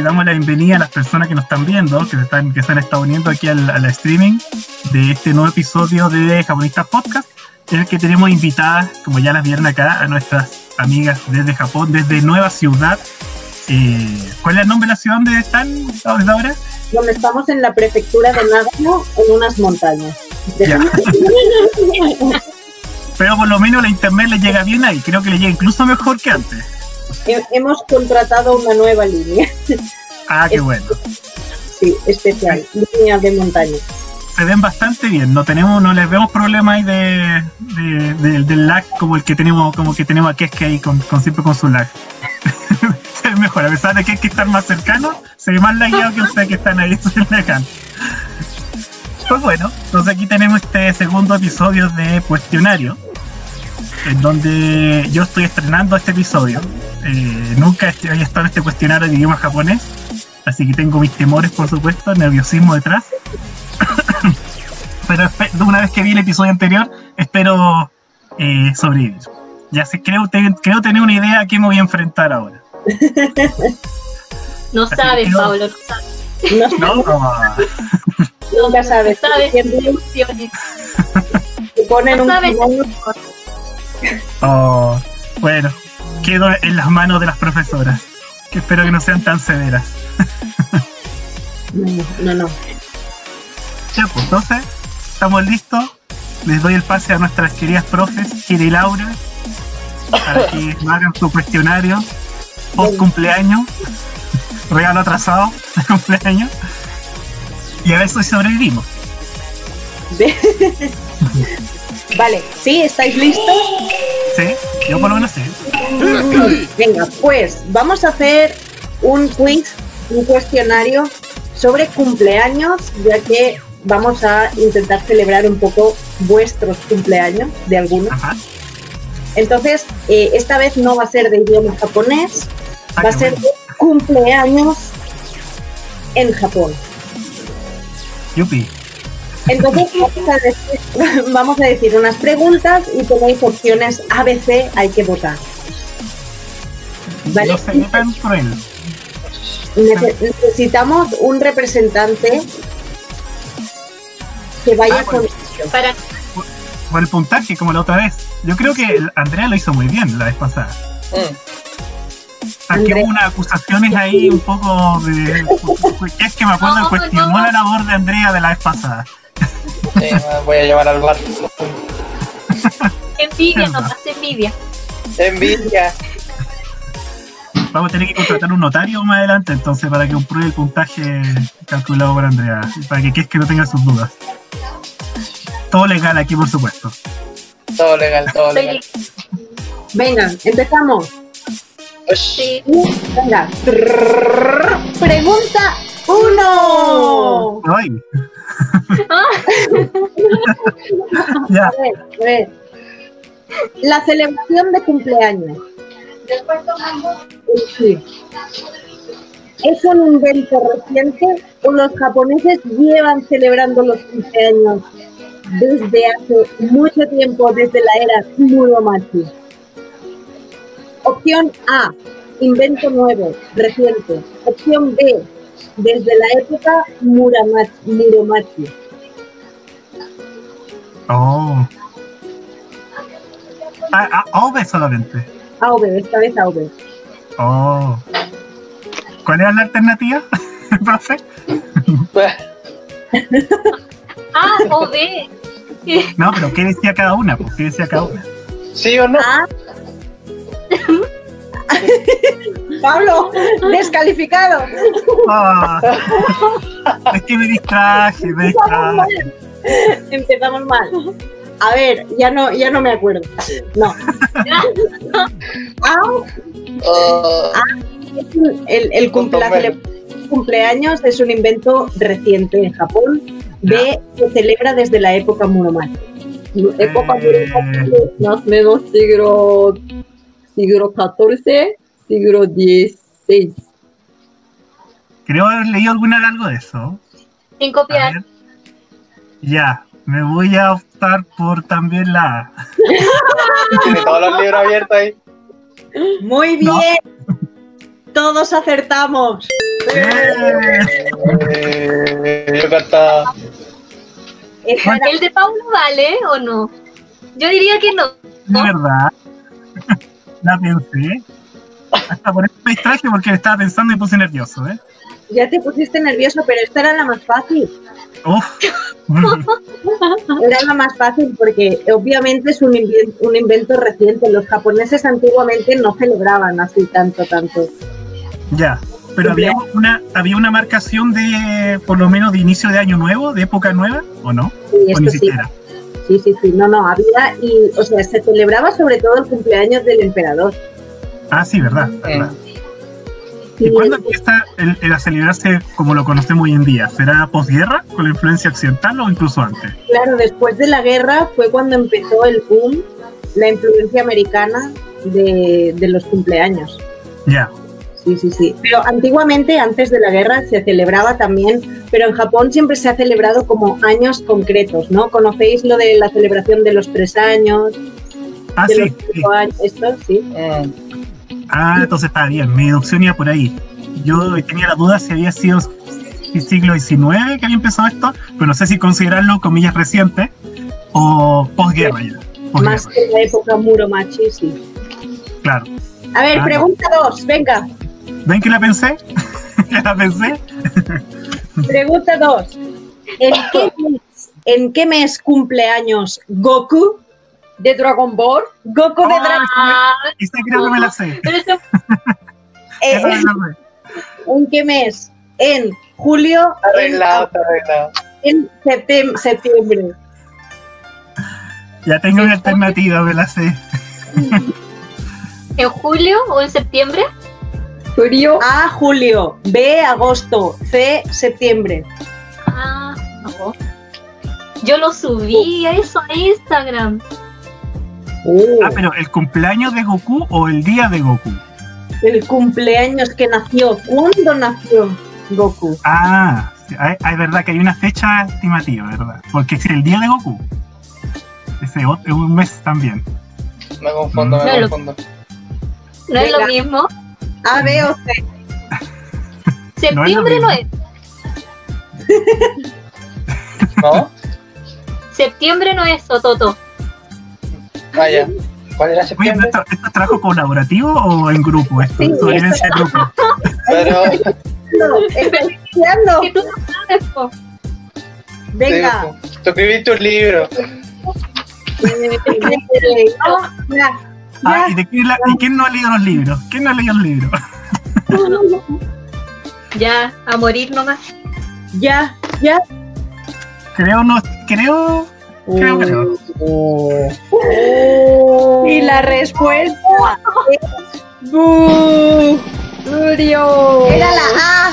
le damos la bienvenida a las personas que nos están viendo, que se, están, que se han estado uniendo aquí al, al streaming de este nuevo episodio de Japonistas Podcast, en el que tenemos invitadas, como ya las vieron acá, a nuestras amigas desde Japón, desde Nueva Ciudad. Eh, ¿Cuál es el nombre de la ciudad donde están desde ahora? Donde estamos en la prefectura de Nagano, en unas montañas. Ya. Pero por lo menos la internet le llega bien ahí, creo que le llega incluso mejor que antes. He- Hemos contratado una nueva línea. Ah, qué bueno. Sí, especial, línea de montaña. se ven bastante bien, no tenemos, no les vemos problemas ahí de, de- de- del lag como el que tenemos, como que tenemos aquí es que ahí con, con- siempre con su lag. se ve mejor, a pesar de que hay que estar más cercano, se ve más lagueado que ustedes que están ahí lejano. Pues bueno, entonces aquí tenemos este segundo episodio de cuestionario, en donde yo estoy estrenando este episodio. Eh, nunca había estado en este cuestionario de idioma japonés, así que tengo mis temores, por supuesto, nerviosismo detrás pero una vez que vi el episodio anterior, espero eh, sobrevivir. Ya sé, creo, te- creo tener una idea a qué me voy a enfrentar ahora. No Así sabes, que- Pablo, no sabes. No, ¿No? Nunca sabes. Sabes. Te ponen No sabes. Oh, bueno, quedo en las manos de las profesoras, que espero que no sean tan severas. No, no, no. Ya, pues entonces, estamos listos. Les doy el pase a nuestras queridas profes, Kira y Laura, para que hagan su cuestionario post cumpleaños, regalo atrasado de cumpleaños, y a ver si sobrevivimos. Vale, ¿sí? ¿Estáis listos? ¿Sí? Yo por lo menos sí. Venga, pues vamos a hacer un quiz, un cuestionario sobre cumpleaños, ya que vamos a intentar celebrar un poco vuestros cumpleaños de algunos. Ajá. Entonces, eh, esta vez no va a ser de idioma japonés, Ah, va a ser bueno. de cumpleaños en Japón. Yupi. Entonces vamos a, decir, vamos a decir unas preguntas y tenéis opciones ABC, hay que votar. Vale. Necesitamos un representante que vaya Ah, con bueno. Para Por el puntaje, como la otra vez. Yo creo que Andrea lo hizo muy bien la vez pasada. Aquí Andrea. hubo unas acusaciones ahí un poco de. es que me acuerdo No, que cuestionó no. la labor de Andrea de la vez pasada. Sí, me voy a llevar al bar. envidia, no pasa envidia. Envidia. Vamos a tener que contratar un notario más adelante, entonces, para que compruebe el puntaje calculado por Andrea. Para que, que es que no tenga sus dudas. Todo legal aquí, por supuesto. Todo legal, todo legal. Venga, empezamos. Sí. Venga. Pregunta 1. La celebración de cumpleaños. ¿Es un invento reciente los japoneses llevan celebrando los cumpleaños desde hace mucho tiempo, desde la era Muromachi? Opción A, invento nuevo, reciente. Opción B, desde la época Muromachi. Oh. Ah, ah, OV solamente. AV, esta vez AV. Oh. ¿Cuál era la alternativa, profe? ah, o B. No, pero ¿qué decía cada una? ¿Qué decía cada una? ¿Sí o no? Ah. Pablo, descalificado. Ah. es que me distraje, me Empezamos mal. distraje. Empezamos mal. A ver, ya no, ya no me acuerdo. No. A, es un- el, el cumpleaños es un invento reciente en Japón. B se celebra desde la época Muromachi. Época Eh. Muromachi, más o menos siglo, siglo XIV, siglo XVI. Creo haber leído alguna algo de eso. Sin copiar. Ya, me voy a optar por también la A. tiene todos los libros abiertos ahí. Muy No. bien. Todos acertamos. ¡Eh! Eh, yo era- ¿El de Paulo vale o no? Yo diría que no. De verdad. La pensé. Hasta por eso me distraje porque estaba pensando y me puse nervioso, ¿eh? ya te pusiste nervioso, pero esta era la más fácil. Uf. Era la más fácil porque obviamente es un invento, un invento reciente. Los japoneses antiguamente no celebraban así tanto, tanto. ya. Pero había una, había una marcación de, por lo menos, de inicio de año nuevo, de época nueva, ¿o no? Sí, O ni esto sí. Sí, sí, sí. No, no, había y, o sea, se celebraba sobre todo el cumpleaños del emperador. Ah, sí, verdad. verdad. ¿Y cuándo empieza el, el a celebrarse como lo conocemos hoy en día? ¿Será posguerra, con la influencia occidental o incluso antes? Claro, después de la guerra fue cuando empezó el boom, la influencia americana de, de los cumpleaños. Ya. Sí, sí, sí. Pero antiguamente, antes de la guerra, se celebraba también, pero en Japón siempre se ha celebrado como años concretos, ¿no? ¿Conocéis lo de la celebración de los tres años, Ah, de sí. los sí. cinco años? Esto, sí. Mm. Ah, entonces está bien. Mi deducción iba por ahí. Yo tenía la duda si había sido el siglo XIX que había empezado esto, pero no sé si considerarlo comillas reciente o posguerra ya. Más que la época Muromachi, sí. claro. A ver, Ah, pregunta dos, venga. ¿Ven que la pensé? ¿Ya la pensé? Pregunta dos. ¿En qué mes, en qué mes cumpleaños Goku de Dragon Ball? Goku de Dragon Ah, Esa creo que me la sé. pero eso Esa me eh, la sé. ¿En qué mes? En julio, en, Arreglado, está arreglado. en septem- septiembre. Ya tengo una alternativa, me la sé. en julio o en septiembre. Julio. A, julio. B, agosto. C, septiembre. Ah, no. Yo lo subí a eso a Instagram. Uh, Ah, pero ¿el cumpleaños de Goku o el día de Goku? el cumpleaños que nació. ¿Cuándo nació Goku? Ah, hay verdad que hay una fecha estimativa, ¿verdad? Porque es el día de Goku. Ese es un mes también. Me confundo, me No, lo- confundo. No es lo mismo. A, B o C. Septiembre no es. ¿No? Septiembre no es, Ototo. Vaya. ¿Cuál era Oye, ¿pero septiembre? esto, esto es trabajo colaborativo o en grupo? Esto Sí, es sobrevivencia de grupo. Pero. No, estoy estudiando. Que tú no sabes, po. Venga. sí, tú escribiste un libro. Ah, ya, Ah. ¿y, de quién, la- y quién no ha leído los libros? ¿Quién no ha leído los libros? Ya, a morir nomás. Ya, ya. Creo, no, creo, creo, creo. Y la respuesta es Bu. Era la A.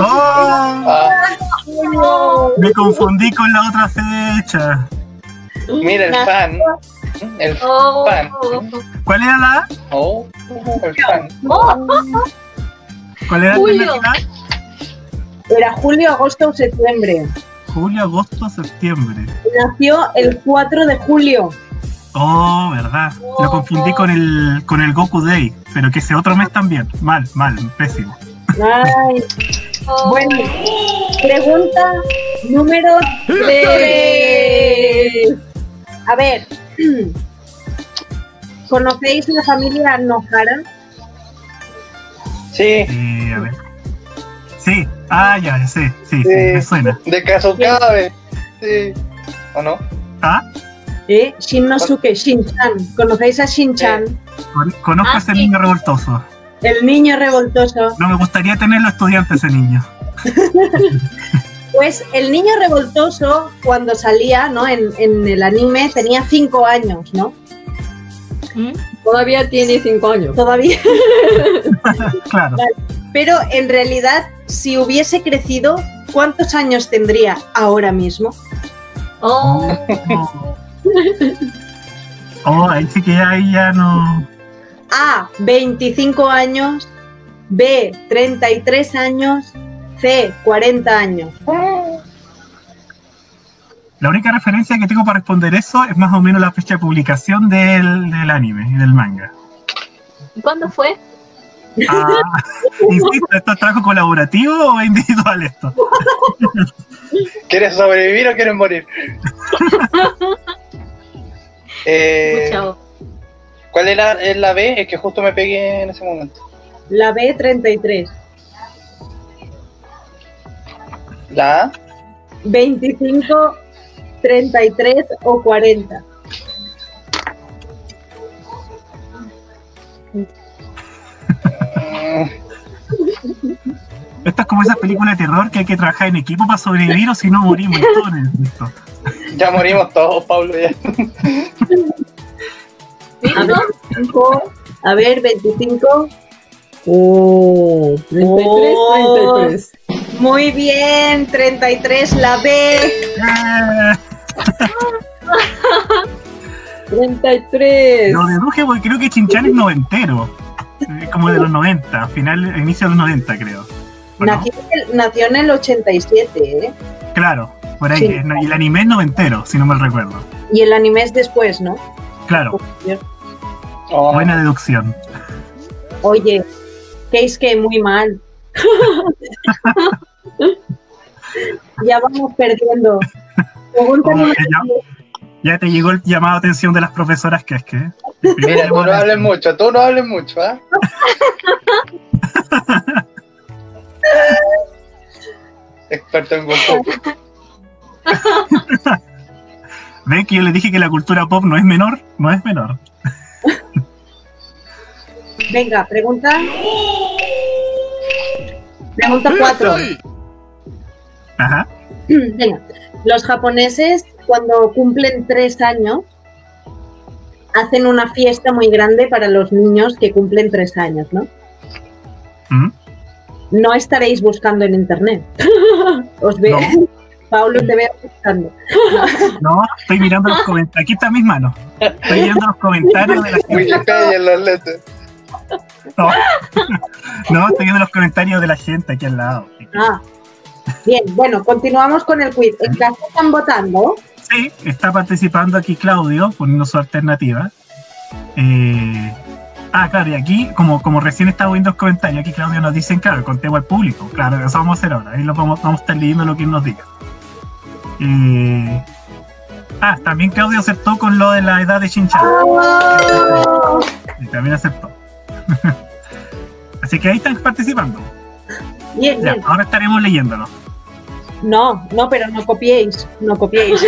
¡Oh! Ah, Me confundí con la otra fecha. mira el fan. El Oh, fan. ¿Cuál era la A? Oh, el fan. oh, ¿Cuál era la Julio. alternativa? Era julio, agosto o septiembre. Julio, agosto, septiembre. Nació el 4 de julio. Oh, verdad. Lo confundí con el, con el Goku Day, pero que ese otro mes también. Mal, mal, pésimo. Ay, oh. bueno. Pregunta número 3. A ver. ¿Conocéis la familia Nohara? Sí, Eh, a ver. Sí, ah, ya, sí, sí, sí, Sí. me suena. de Kazukabe. Sí. ¿O no? Ah, ¿Eh? Shinnosuke, Shin-chan. ¿Conocéis a Shin-chan? con- conozco Ah, a ese sí. niño revoltoso. El niño revoltoso. No me gustaría tenerlo estudiante ese niño. Pues el niño revoltoso, cuando salía ¿no? en, en el anime, tenía 5 años, ¿no? ¿Mm? Todavía tiene cinco años. Todavía. Claro. Pero en realidad, si hubiese crecido, ¿cuántos años tendría ahora mismo? Oh, Oh, oh ahí sí que ahí ya no. A, 25 años. B, 33 años. C, 40 años. La única referencia que tengo para responder eso es más o menos la fecha de publicación del, del anime y del manga. ¿y ¿Cuándo fue? Ah, insisto, ¿esto es trabajo colaborativo o es individual esto? ¿Quieres sobrevivir o quieres morir? Eh, ¿Cuál era es la B? Es que justo me pegué en ese momento. La B33. La A. 25, 33 o 40. Mm, Esto es como esas películas de terror que hay que trabajar en equipo para sobrevivir o si no morimos todos en el susto. Ya morimos todos, Pablo. Ya. A ver, 25, a ver, 25. Oh, 33, Oh. 33. Muy bien, 33, la B. Eh, 33. Lo deduje porque creo que Chinchan es noventero. Es como de los 90, final, inicio de los 90 creo. Nació, en el- nació en el 87, ¿eh? Claro, por ahí. Sí. Y el anime es noventero, si no mal recuerdo. Y el anime es después, ¿no? Claro, Oh, buena deducción. Oye, que es que muy mal. ya vamos perdiendo. Ya. Ya te llegó el llamado a atención de las profesoras que es que. Mira, tú no hables mucho, tú no hables mucho, ¿ah? Experto en Goku. ¿Ven que yo les dije que la cultura pop no es menor? No es menor. Venga, pregunta. Pregunta 4. Ajá. Venga, los japoneses cuando cumplen tres años hacen una fiesta muy grande para los niños que cumplen tres años, ¿no? ¿Mm? No estaréis buscando en internet. Os veo. No. Paulo, te veo buscando. No, estoy mirando los comentarios. Aquí están mis manos. Estoy viendo los comentarios de la gente. Wikipedia en los letras. No, no estoy viendo los comentarios de la gente aquí al lado. Ah, bien, bueno, continuamos con el quiz. En casa están votando. Sí, está participando aquí Claudio, poniendo su alternativa. Eh, ah, claro, y aquí, como, como recién estaba viendo los comentarios, aquí Claudio nos dicen, claro, contemos al público. Claro, eso vamos a hacer ahora. Ahí lo vamos, vamos a estar leyendo lo que nos diga. Eh, ah, también Claudio aceptó con lo de la edad de Shinchan. Y también aceptó. Así que ahí están participando. Bien, Ya, bien. ahora estaremos leyéndolo. No, no, pero no copiéis, no copiéis.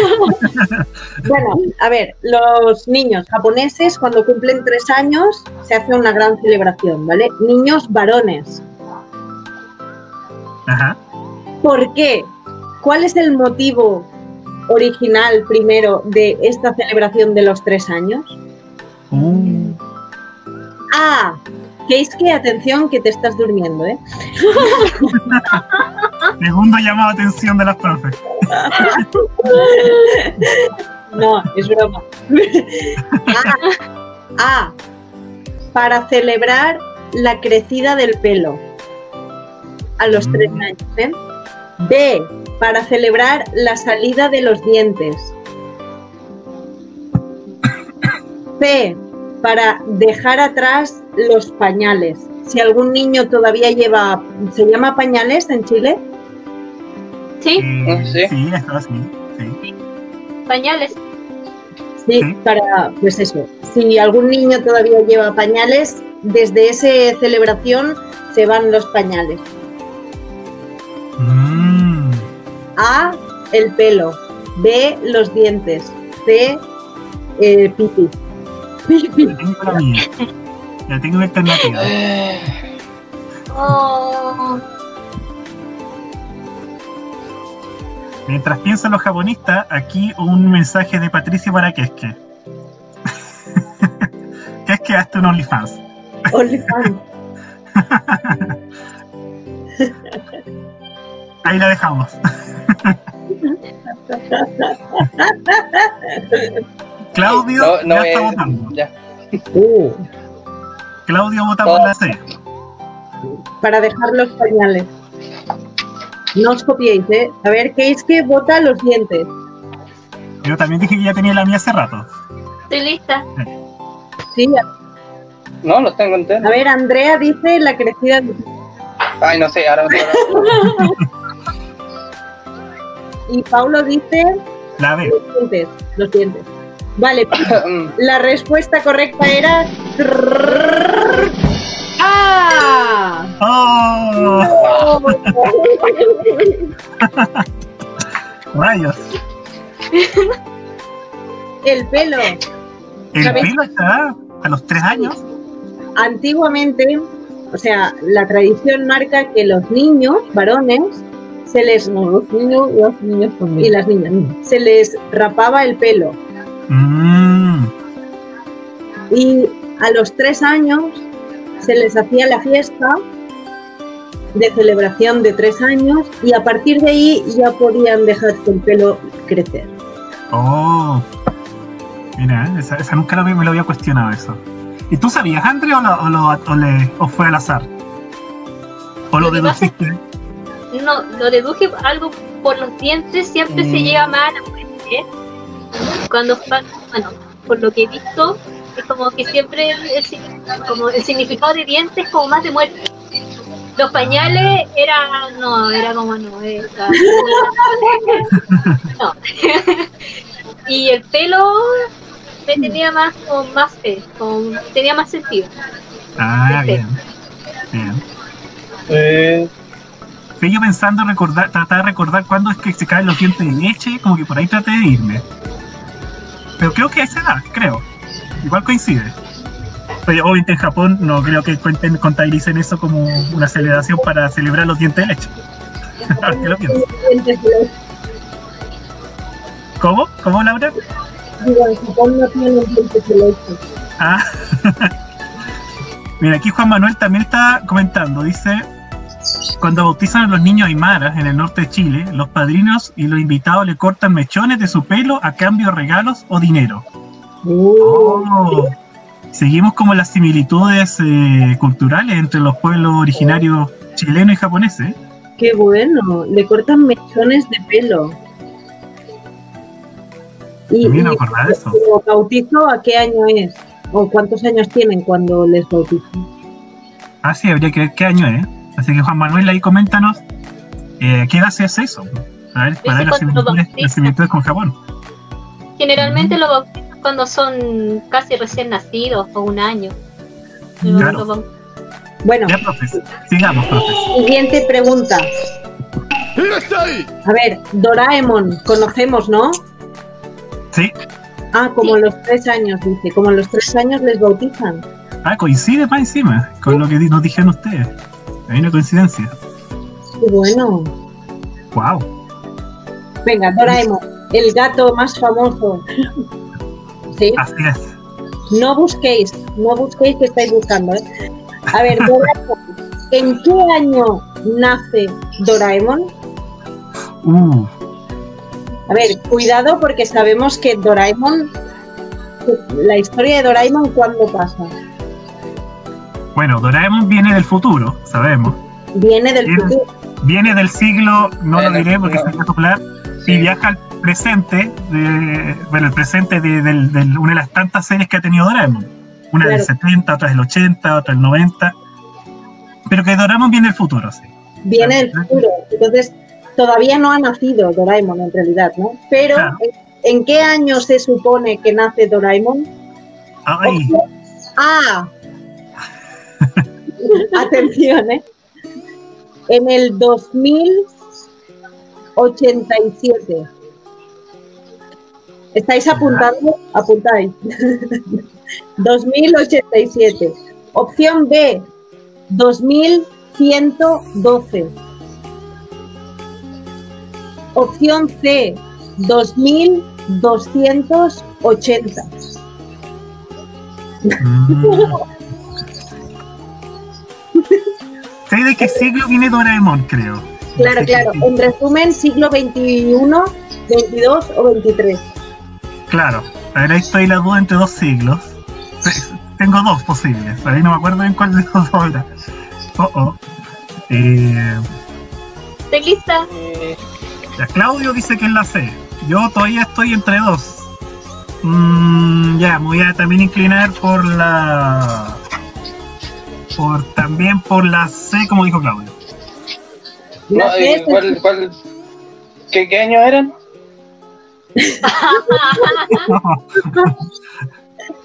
bueno, a ver, los niños japoneses cuando cumplen tres años se hace una gran celebración, ¿vale? Niños varones. Ajá. ¿Por qué? ¿Cuál es el motivo original primero de esta celebración de los tres años? Uh, Ah, que es que atención que te estás durmiendo, ¿eh? segundo llamado a atención de las profes. No, es broma. A, A, para celebrar la crecida del pelo a los Mm. tres años. ¿eh? B, para celebrar la salida de los dientes. C, para dejar atrás los pañales. Si algún niño todavía lleva, ¿se llama pañales en Chile? Sí, Eh, Sí. sí, eso sí. sí. pañales. Sí, Sí. para, pues eso, si algún niño todavía lleva pañales, desde esa celebración se van los pañales. Mm, A, el pelo. B, los dientes. C, eh, pipí. Ya tengo la mía. Ya tengo mi alternativa. Oh, Mientras piensan los japonistas, aquí un mensaje de Patricia para Keske. Keske, hazte un OnlyFans. OnlyFans. Ahí la dejamos. Claudio No, no ya está es- votando. Ya. Uh, Claudio vota por la C. Para dejar los pañales. No os copiéis, ¿eh? A ver, ¿qué es que vota los dientes? Yo también dije que ya tenía la mía hace rato. estoy lista. Sí, No, los tengo enteros. A ver, Andrea dice la crecida de- Ay, no sé, ahora. ahora- y Paulo dice La B. los dientes, los dientes. Vale, Mm, la respuesta correcta era ¡Ah! ¡Oh! Rayos. El pelo. El ¿Sabes? pelo está a los tres años. Antiguamente, o sea, la tradición marca que los niños, varones, se les No, los niños, los niños y las niñas se les rapaba el pelo y a los tres años se les hacía la fiesta de celebración de tres años y a partir de ahí ya podían dejarse el pelo crecer. Oh. Mira, esa, esa nunca lo, vi- me lo había cuestionado eso. ¿Y tú sabías, André, o, lo- o, lo- o le- o fue al azar? ¿O lo Lo pasa es deduciste? No, lo deduje algo por los dientes, siempre se Mm. llega más a la muerte. Cuando, fa- bueno, por lo que he visto, es como que siempre el, como el significado de dientes es como más de muerte. Los pañales era, no, era como no, era, no. y el pelo me tenía más, como más fe, como tenía más sentido. Ah, bien. Bien. eh, Sí, yo pensando recordar, tratar de recordar cuándo es que se caen los dientes de leche, como que por ahí traté de irme. Pero creo que a esa edad, creo. Igual coincide. Pero obviamente en Japón no creo que cuenten, contabilicen eso como una celebración para celebrar los dientes de leche. Ahora que lo pienso. ¿Cómo? ¿Cómo, Laura? Digo, en Japón no tienen dientes de leche. Ah. Mira, aquí Juan Manuel también está comentando. Dice, cuando bautizan a los niños aymaras en el norte de Chile, los padrinos y los invitados le cortan mechones de su pelo a cambio de regalos o dinero. Oh. Seguimos como las similitudes eh, culturales entre los pueblos originarios chilenos y japoneses. Qué bueno, le cortan mechones de pelo. Y, de eso. ¿lo bautizo a qué año es? ¿O cuántos años tienen cuando les bautizan? Ah, sí, habría que ver qué año es. Así que Juan Manuel, ahí coméntanos eh, qué edad se hace eso. A ver, para ver similitudes, las similitudes con Japón. Generalmente lo bautizan cuando son casi recién nacidos o un año. Claro. Bueno, Ya, profes. Sigamos, profes. siguiente pregunta. A ver, Doraemon, conocemos, ¿no? Sí. Ah, como Sí. los tres años, dice. Como los tres años les bautizan. Ah, coincide más encima con lo que nos dijeron ustedes. Hay una coincidencia. Qué bueno. Wow. Venga, Doraemon, el gato más famoso. ¿Sí? Así es. No busquéis, no busquéis que estáis buscando. ¿eh? A ver, Doraemon, ¿en qué año nace Doraemon? Uh, A ver, cuidado porque sabemos que Doraemon, la historia de Doraemon, ¿cuándo pasa? bueno, Doraemon viene del futuro, sabemos. Viene del Bien. futuro. Viene del siglo, no lo diré porque va a soplar, y viaja al presente, de, bueno, el presente de, una de las tantas series que ha tenido Doraemon. Una del Claro. 70, otra del 80, otra del 90. Pero que Doraemon viene del futuro, sí. Viene del futuro. Entonces, todavía no ha nacido Doraemon en realidad, ¿no? Pero, Claro. ¿en, qué año se supone que nace Doraemon? Ay, Opción A. Atención, ¿eh? En el 2087. ¿Estáis apuntando? Apuntáis. 2087. Opción B. 2112. Opción C. 2280. mm. sé de qué siglo viene Doraemon, creo. Claro, Sí, claro. sí. En resumen, siglo XXI, 22 o 23. Claro, ahora estoy la duda entre dos siglos. Te- Tengo dos posibles, ahí no me acuerdo en cuál de los dos era. Oh, oh. Eh, ¿Estoy lista? eh, ya, Claudio dice que es la C. Yo todavía estoy entre dos. Mm, ya, me voy a también inclinar por la por, también por la C, como dijo Claudio. La No, eh, es el- ¿cuál, cuál, qué, ¿Qué años eran?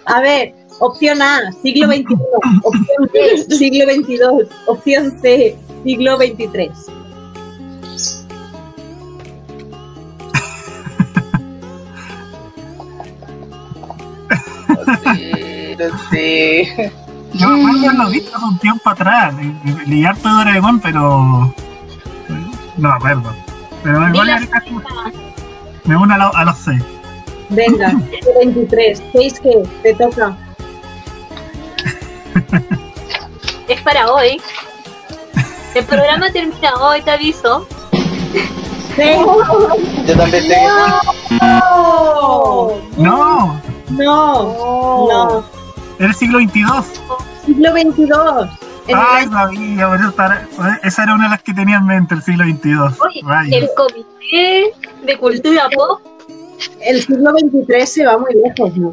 A ver, opción A, siglo XXI. Opción B, siglo XXII. Opción C, siglo XXIII. Sí, sí. Yo me acuerdo haberlo visto hace un tiempo atrás, harto de Doraemon, pero no me acuerdo. Pero igual era casi- me uno a, lo- a los C. Venga, siglo XXIII. ¿Veis que te toca? es para hoy. El programa termina hoy, te aviso. Yo también tengo. ¡No! No, No, no. era el siglo XXII. Siglo XXII. En Ay, sabía, por eso estaba- esa era una de las que tenía en mente, el siglo XXII. Oye, el comité de cultura pop. el siglo XXIII se va muy lejos, ¿no?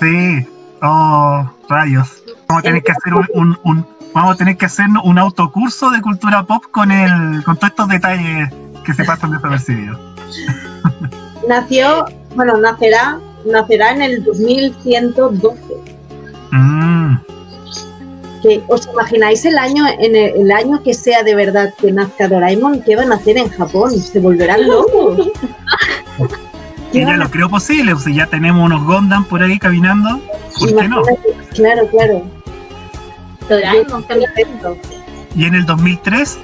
Sí, oh, rayos. Vamos a tener que hacer un, un- un- vamos a tener que hacer un autocurso de cultura pop con el, con todos estos detalles que se pasan desapercibidos. Nació, bueno, nacerá, nacerá en el 2112. Mm, Que, ¿Os imagináis el año, en el, el año que sea de verdad que nazca Doraemon? ¿Qué van a hacer en Japón? ¿Se volverán locos? y ya lo creo posible, pues si ya tenemos unos Gondam por ahí caminando, ¿por qué no? Claro, claro. Doraemon caminando. Y en el 2003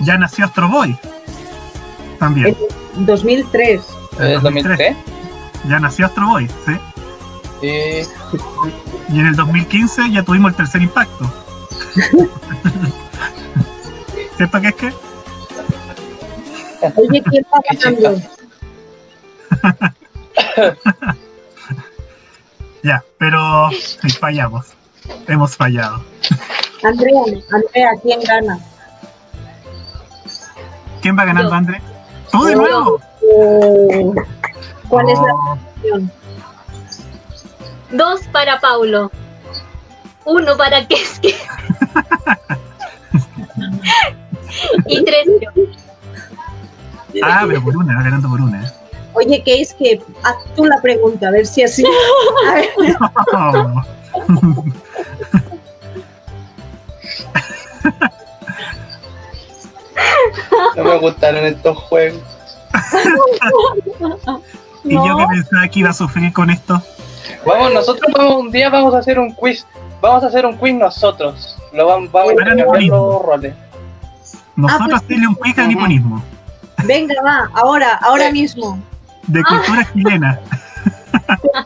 ya nació Astro Boy. También, 2003. ¿Es 2003? ya nació Astro Boy, ¿sí? Sí. Y en el 2015 ya tuvimos el tercer impacto. ¿Cierto que es que? Oye, ¿quién va Qué ganando? Ya, pero fallamos. Hemos fallado. Andrea, Andrea, ¿quién gana? ¿Quién va ganando. André? ¡Tú de nuevo! Eh, ¿Cuál es la Oh, opción? Dos para Paulo. Uno para Keske. Y tres yo. Ah, pero por una, va ganando por una. ¿eh? Oye, ¿qué es que haz tú la pregunta, a ver si así. A ver. No me gustaron estos juegos. Y yo que pensaba que iba a sufrir con esto. Vamos, nosotros vamos un día vamos a hacer un quiz. Vamos a hacer un quiz nosotros. Lo vamos, vamos a los roles. Nosotros pues- hacerle un quiz de niponismo, venga, va, ahora, ahora mismo. de cultura chilena.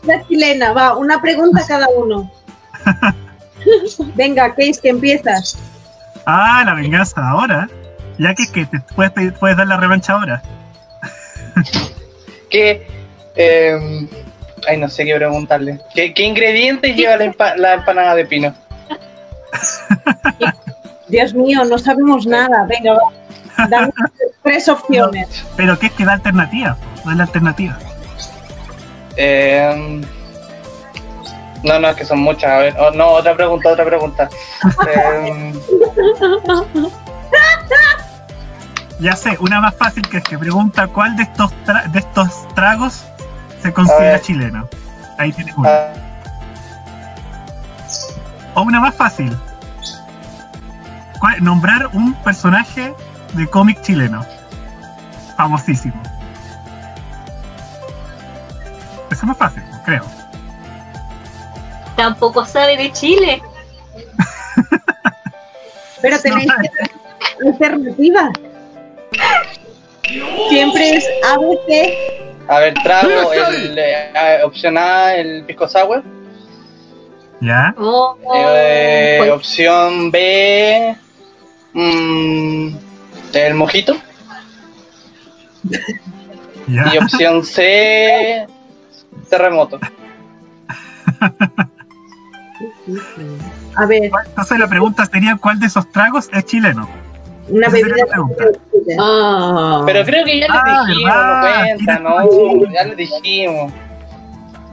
La chilena, va, una pregunta cada uno. Venga, ¿qué es que empiezas? Ah, la venganza ahora. Ya que es que te puedes, pedir- puedes dar la revancha ahora. ¿Qué, eh, ay, no sé qué preguntarle. ¿Qué, qué ingredientes lleva la, empa- la empanada de pino? Dios mío, no sabemos nada. Venga, va. Dame tres opciones. Pero que es que da alternativa. Da la alternativa. Eh, no, no, es que son muchas. A ver, oh, no, otra pregunta, otra pregunta. Eh, Ya sé, una más fácil que es que pregunta cuál de estos tra- de estos tragos se considera chileno. Ahí tienes una. O una más fácil. ¿Cuál- Nombrar un personaje de cómic chileno. Famosísimo. Eso es más fácil, creo. Tampoco sabe de Chile. Pero tenéis No, alternativas. Siempre es ABC. A ver, trago, el, eh, opción A, el pisco sour. ¿Ya? Oh, Eh, pues, opción B, mm, el mojito. ¿Ya? Y opción C, terremoto. A ver, Entonces la pregunta sería ¿cuál de esos tragos es chileno? Una Esa bebida. Ah, Pero creo que ya les Ah, dijimos, ¿verdad? no cuenta, ¿no? Ya les dijimos.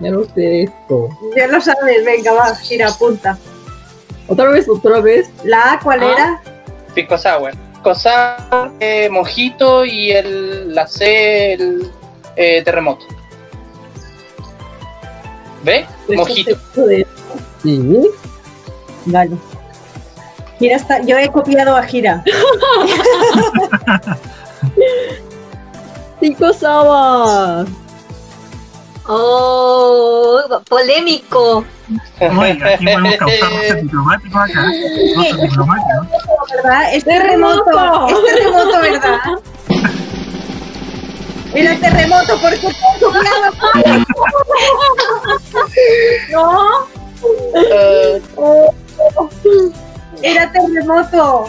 ya no sé esto. Ya lo sabes, venga, va, gira, punta. Otra vez, otra vez. ¿La A cuál Ah. era? Pisco sour. Pisco sour, eh, mojito y el, la C, el eh, terremoto. ¿Ve? Mojito. Sí. Vale. Gira está. Yo he copiado a Gira. Cinco. Oh, polémico. Oiga, aquí causar acá. Roces diplomáticos. ¿Verdad? Es terremoto. ¡Terremoto! Es terremoto, ¿verdad? Era terremoto porque he copiado. No, Eh, era terremoto.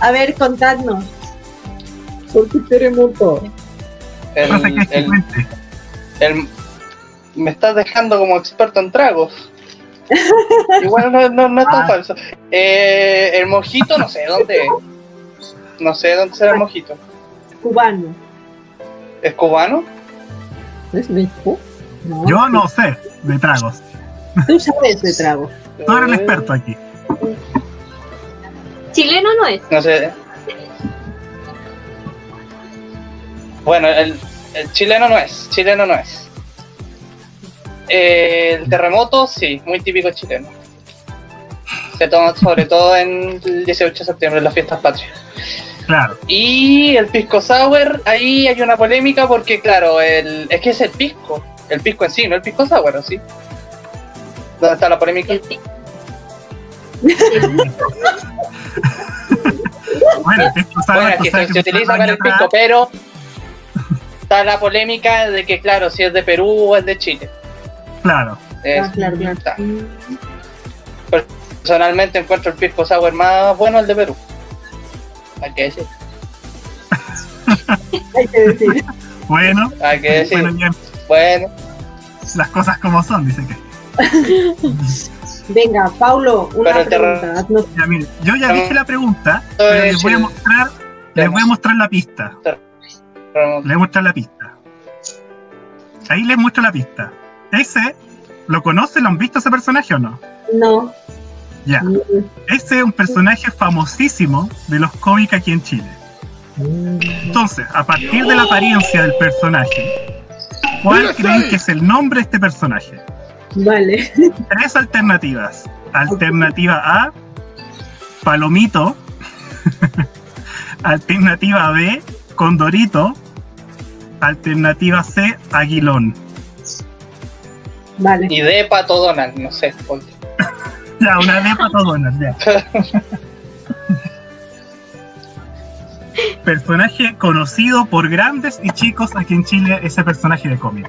A ver, contadnos. ¿Por qué terremoto? el, el- me estás dejando como experto en tragos. Igual no, no, no es tan Ah. falso. Eh, el mojito, no sé dónde es. No sé dónde será el mojito. Cubano. ¿Es cubano? ¿Es México? No, Yo no sé de tragos. Tú sabes de trago. Tú eres el experto aquí. Chileno no es. No sé. Bueno, el, el chileno no es. Chileno no es. Eh, el terremoto, sí, muy típico chileno. Se toma sobre todo en el 18 de septiembre, en las fiestas patrias. Claro. Y el pisco sour, ahí hay una polémica porque, claro, el, es que es el pisco. El pisco en sí, no el pisco sour, ¿o sí? ¿Dónde está la polémica? El pi- Bueno, esto sabe, Bueno, que sabes se, se que utiliza para el pisco, pero está la polémica de que, claro, si es de Perú o es de Chile. Claro. Es- Ah, claro, claro. está. Personalmente encuentro el pisco sour más bueno el de Perú. Hay que decir. Hay que decir. Bueno, Hay que decir. bueno, bien, Bueno, las cosas como son, dice que. Venga, Paulo, una Pero pregunta. Ya, yo ya dije la pregunta, pero les voy a mostrar, les voy a mostrar la pista. Les voy a mostrar la pista. Ahí les muestro la pista. Ese, ¿lo conocen? ¿Lo han visto ese personaje o no? No. Ya. Ese es un personaje famosísimo de los cómics aquí en Chile. Entonces, a partir de la apariencia del personaje, ¿cuál creen que es el nombre de este personaje? Vale. Tres alternativas. Alternativa A, Palomito. Alternativa B, Condorito. Alternativa C, Aguilón. Vale. y de Pato Donald, no sé. porque- Ya, una D para todos, ya. Personaje conocido por grandes y chicos aquí en Chile, ese personaje de cómic.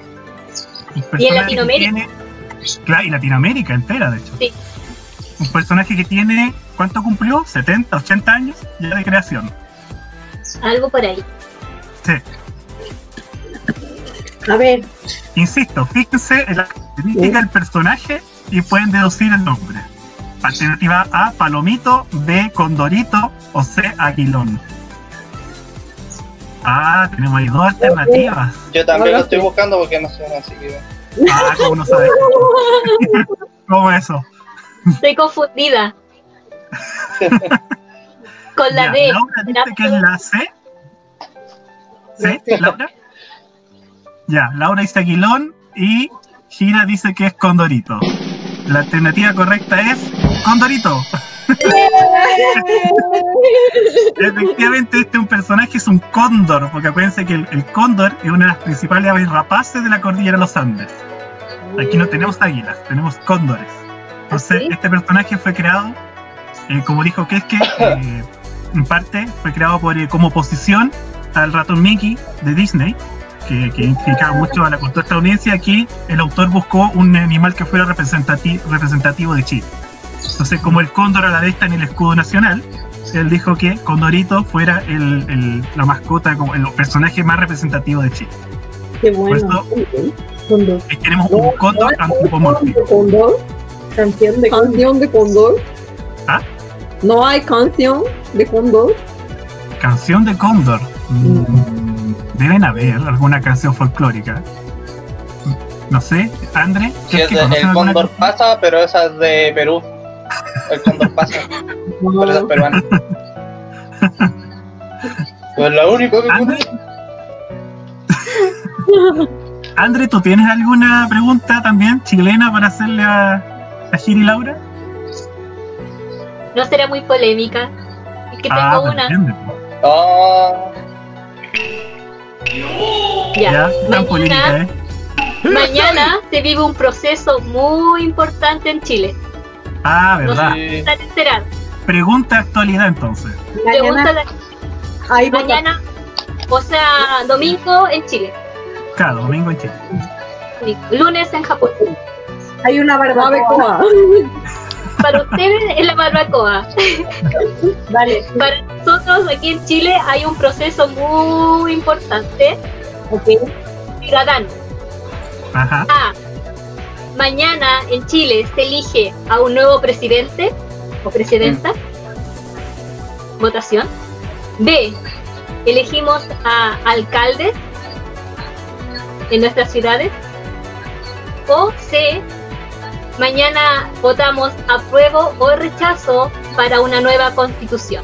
Personaje que Latinoamérica. Claro, y Latinoamérica entera, de hecho. Sí. Un personaje que tiene, ¿cuánto cumplió? ¿70, 80 años ya de creación? Algo por ahí. Sí. A ver, Insisto, fíjense en la característica del personaje y pueden deducir el nombre. Alternativa A, Palomito, B, Condorito o C, Aguilón. Ah, tenemos ahí dos alternativas. Yo también lo estoy buscando porque no sé, así que. Ah, ¿cómo no sabes? ¿Cómo eso? Estoy confundida. Con la Ya, D. Laura dice que es la C. ¿Sí? ¿Laura? Ya, Laura dice Aguilón y Gira dice que es Condorito. La alternativa correcta es Condorito. Efectivamente, este es un personaje, es un cóndor, porque acuérdense que el, el cóndor es una de las principales aves rapaces de la cordillera de los Andes. Aquí no tenemos águilas, tenemos cóndores. Entonces, ¿Ah, sí? este personaje fue creado, eh, como dijo que es que, eh, en parte, fue creado por, eh, como oposición al ratón Mickey de Disney, que, que identificaba mucho a la cultura estadounidense. Aquí el autor buscó un animal que fuera representati- representativo de Chile. Entonces, como el cóndor a la vez está en el escudo nacional, él dijo que Condorito fuera el, el- la mascota, como el personaje más representativo de Chile. qué Por bueno. eso Condor. eh, tenemos un cóndor antropomórfico. Condor. Canción de Canción de Condor. ¿Ah? No hay canción de Condor. Canción de cóndor. Mm, Deben haber alguna canción folclórica. No sé, André, ¿crees es que el cóndor pasa, pero esa es de Perú. El cóndor pasa, pero eso es No, peruano. Es lo único que André, André, ¿tú tienes alguna pregunta también chilena para hacerle a, a Giri Laura? No será muy polémica. Es que tengo Ah, una. entiende. Oh, Ya. Ya, política, Mañana, ¿eh? mañana se vive un proceso muy importante en Chile. Ah, verdad. sí. Pregunta actualidad entonces. Pregunta Mañana de votación. mañana, o sea, domingo en Chile, Cada domingo en Chile. lunes en Japón. Hay una barbacoa. Para ustedes es la barbacoa. Vale, Para nosotros aquí en Chile hay un proceso muy importante ok. ciudadano. Ajá. A. Mañana en Chile se elige a un nuevo presidente o presidenta. Votación. B. Elegimos a alcaldes en nuestras ciudades. O C. Mañana votamos apruebo o rechazo para una nueva constitución.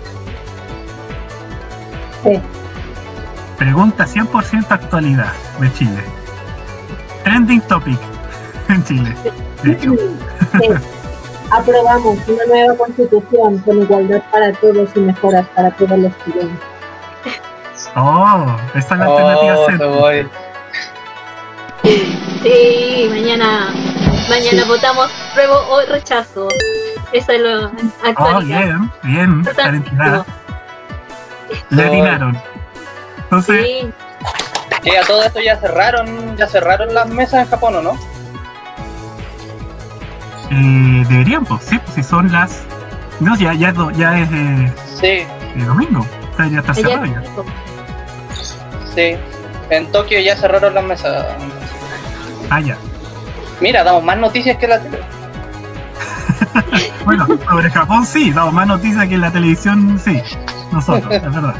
Pregunta 100% actualidad de Chile. Trending topic en Chile. De hecho. Sí. Aprobamos una nueva constitución con igualdad para todos y mejoras para todos los chilenos. Oh, esa es la alternativa Oh, voy. Sí, mañana, mañana votamos apruebo o rechazo. Eso es lo Oh, actualidad. bien, bien, talentada. Le Oh. atinaron. Entonces, Sí, Que a todo esto ya cerraron, ya cerraron las mesas en Japón, ¿o no? Eh, deberían, pues, sí, pues, si son las. No, ya, ya, ya es de, Sí, domingo. O sea, ya está cerrado ya. sí. En Tokio ya cerraron las mesas. Ah, ya. Mira, damos más noticias que la tele. Bueno, sobre Japón sí, damos más noticias que en la televisión sí. Nosotros, es verdad.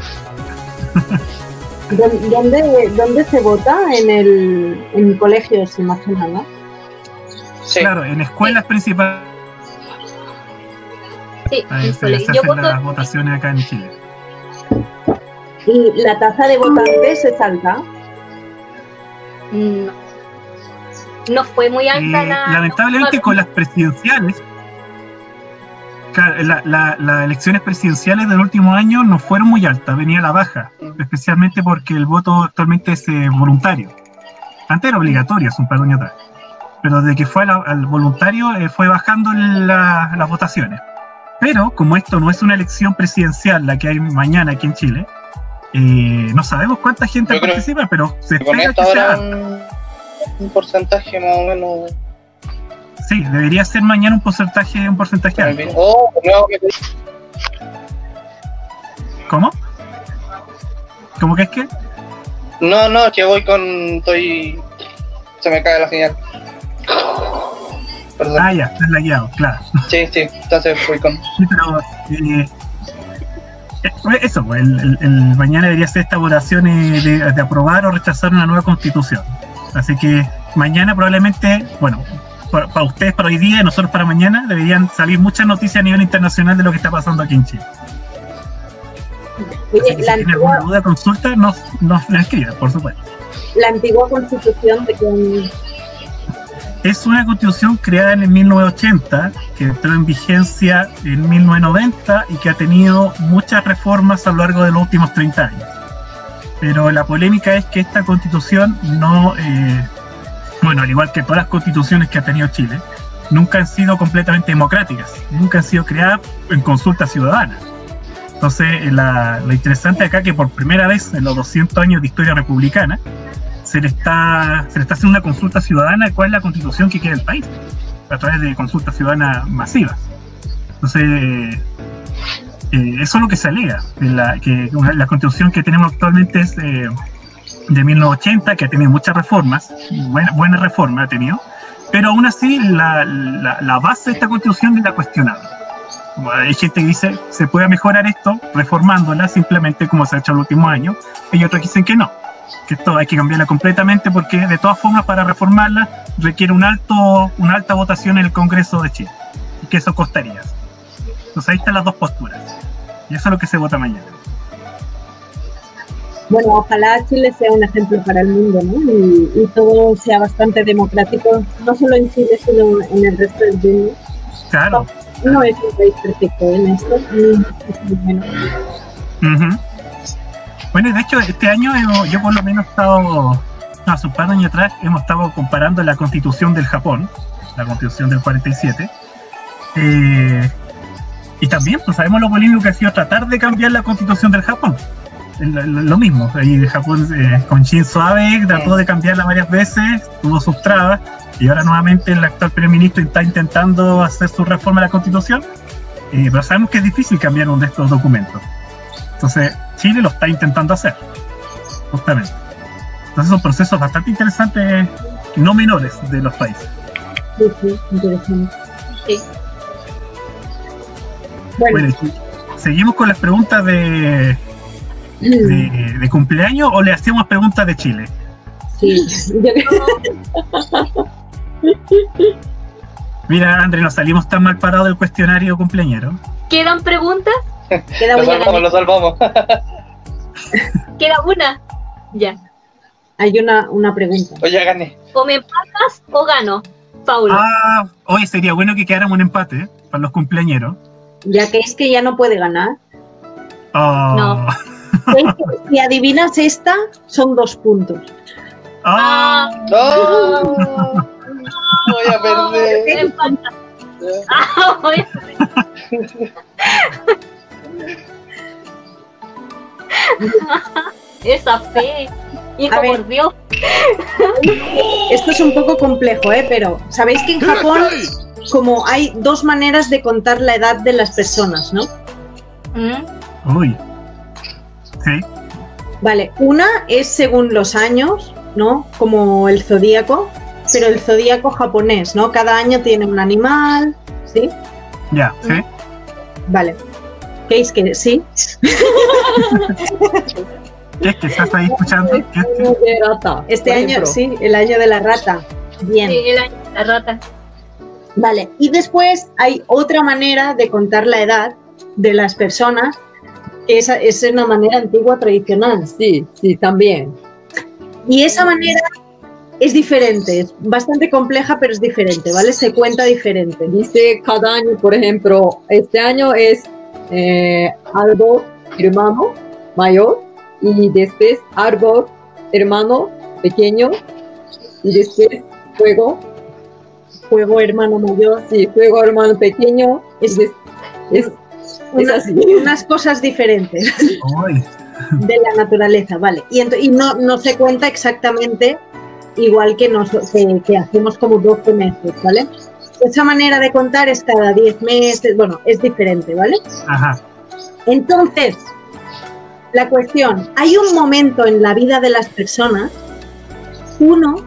¿Dó- ¿Dónde, dónde se vota? En el en colegios, imagino, ¿no? Sí. Claro, en escuelas principales sí, ahí se, Yo hacen voto las votaciones acá en Chile. Y la tasa de votantes es alta. no. No fue muy alta Eh, la. lamentablemente no- con las presidenciales, claro, la- la- las elecciones presidenciales del último año no fueron muy altas, venía a la baja, Mm. especialmente porque el voto actualmente es eh, voluntario. Antes era obligatorio, hace un par de años atrás, pero desde que fue la- al voluntario eh, fue bajando la- las votaciones. Pero como esto no es una elección presidencial la que hay mañana aquí en Chile, eh, no sabemos cuánta gente Yo participa, pero se espera que sea un, un porcentaje más o menos. Sí, debería ser mañana un porcentaje, un porcentaje alto. Oh, no, ¿Cómo? ¿Cómo que es que? no, no, que voy con. Estoy. Se me cae la señal. Perdón. Ah, ya, es lagueado, claro. Sí, sí, entonces voy con. Sí, pero eh, eh, eso, pues, el, el- el mañana debería ser esta votación eh, de, de aprobar o rechazar una nueva constitución. Así que mañana probablemente, bueno, para, para ustedes para hoy día y nosotros para mañana deberían salir muchas noticias a nivel internacional de lo que está pasando aquí en Chile. Oye, si tienen alguna duda, consulta, nos, nos la escriban, por supuesto. la antigua constitución de que Es una constitución creada en el 1980, que entró en vigencia en 1990 y que ha tenido muchas reformas a lo largo de los últimos 30 años. Pero la polémica es que esta constitución no, eh, bueno, al igual que todas las constituciones que ha tenido Chile, nunca han sido completamente democráticas, nunca han sido creadas en consulta ciudadana. Entonces, eh, la- lo interesante acá es que por primera vez en los 200 años de historia republicana, se le está se le está haciendo una consulta ciudadana de cuál es la constitución que quiere el país a través de consultas ciudadanas masivas. Entonces eh, eso es lo que se alega la, que una- la constitución que tenemos actualmente es eh, de 1980 que ha tenido muchas reformas buenas buenas reformas ha tenido pero aún así la, la, la base de esta constitución es la cuestionable. Hay gente que dice se puede mejorar esto reformándola simplemente como se ha hecho en los últimos años y otros dicen que no que esto hay que cambiarla completamente porque de todas formas para reformarla requiere un alto, una alta votación en el Congreso de Chile y que eso costaría. Entonces ahí están las dos posturas. Y eso es lo que se vota mañana. Bueno, ojalá Chile sea un ejemplo para el mundo, ¿no? Y, y todo sea bastante democrático, no solo en Chile, sino en el resto del mundo. Claro. No es un país perfecto en esto. ni muchísimo menos. Ujú. Bueno, de hecho, este año hemos- yo por lo menos he estado, no, hace un par de años atrás, hemos estado comparando la constitución del Japón, la constitución del 47, eh, y también pues, sabemos lo polémico que ha sido tratar de cambiar la constitución del Japón. El- el- Lo mismo, ahí de Japón eh, con Shinzo Abe trató de cambiarla varias veces, tuvo sus trabas, y ahora nuevamente el actual primer ministro está intentando hacer su reforma a la constitución, eh, pero sabemos que es difícil cambiar uno de estos documentos. Entonces, Chile lo está intentando hacer, justamente. Entonces, son procesos bastante interesantes, no menores, de los países. Sí, sí, interesante. Sí. Bueno, ¿seguimos con las preguntas de, de, de cumpleaños o le hacemos preguntas de Chile? sí, yo creo- Mira, André, nos salimos tan mal parados del cuestionario cumpleañero. ¿Quedan preguntas? Queda Lo salvamos, lo salvamos. ¿Queda una? Ya. hay una, una pregunta. Oye, gané. O me empatas o gano. Paulo. Ah, hoy sería bueno que quedáramos un empate ¿eh? para los cumpleañeros. Ya que es que ya no puede ganar. Oh. No. Es que si adivinas esta, son dos puntos. Ah. ¡No! Voy a No, me perder. empatas. Ah, voy a- Esa fe. Hijo, A ver. por Dios. Esto es un poco complejo, ¿eh? Pero sabéis que en Japón, como hay dos maneras de contar la edad de las personas, ¿no? ¿Mm? Uy. Sí. Vale, una es según los años, ¿no? Como el zodíaco, pero el zodíaco japonés, ¿no? Cada año tiene un animal, ¿sí? Ya, sí. Vale. ¿Veis que sí? ¿Qué es que estás ahí escuchando? ¿Qué es que- de rata. Este año, sí, el año de la rata. Bien. Sí, el año de la rata. Vale, y después hay otra manera de contar la edad de las personas, que esa es una manera antigua tradicional. Sí, sí, también. Y esa manera es diferente, es bastante compleja, pero es diferente, ¿vale? Se cuenta diferente. Dice cada año, por ejemplo, este año es eh, árbol hermano mayor y después árbol hermano pequeño y después fuego, Juego hermano mayor. sí, fuego hermano pequeño. Es- Es, es, así. unas cosas diferentes de la naturaleza, ¿vale? Y, y no, no se cuenta exactamente igual que, nos, que, que hacemos como 12 meses, ¿vale? Esa manera de contar es cada 10 meses, bueno, es diferente, ¿vale? Ajá. Entonces, la cuestión, hay un momento en la vida de las personas, uno,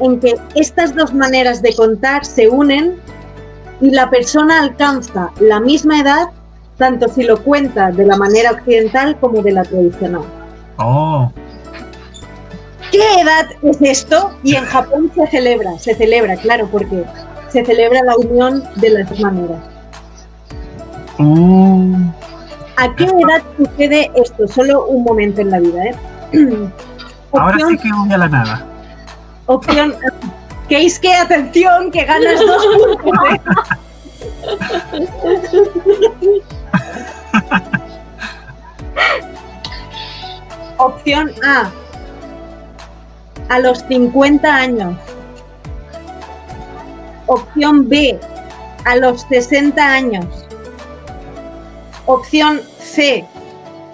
en que estas dos maneras de contar se unen y la persona alcanza la misma edad, tanto si lo cuenta de la manera occidental como de la tradicional. Oh. ¿Qué edad es esto? Y en Japón se celebra, se celebra, claro, porque se celebra la unión de las maneras. Uh. ¿A qué edad sucede esto? Solo un momento en la vida, ¿eh? Ahora sí que voy a la nada. Opción. Keis, que atención, que ganas dos puntos. ¿eh? Opción A. A los 50 años. Opción B. A los 60 años. Opción C.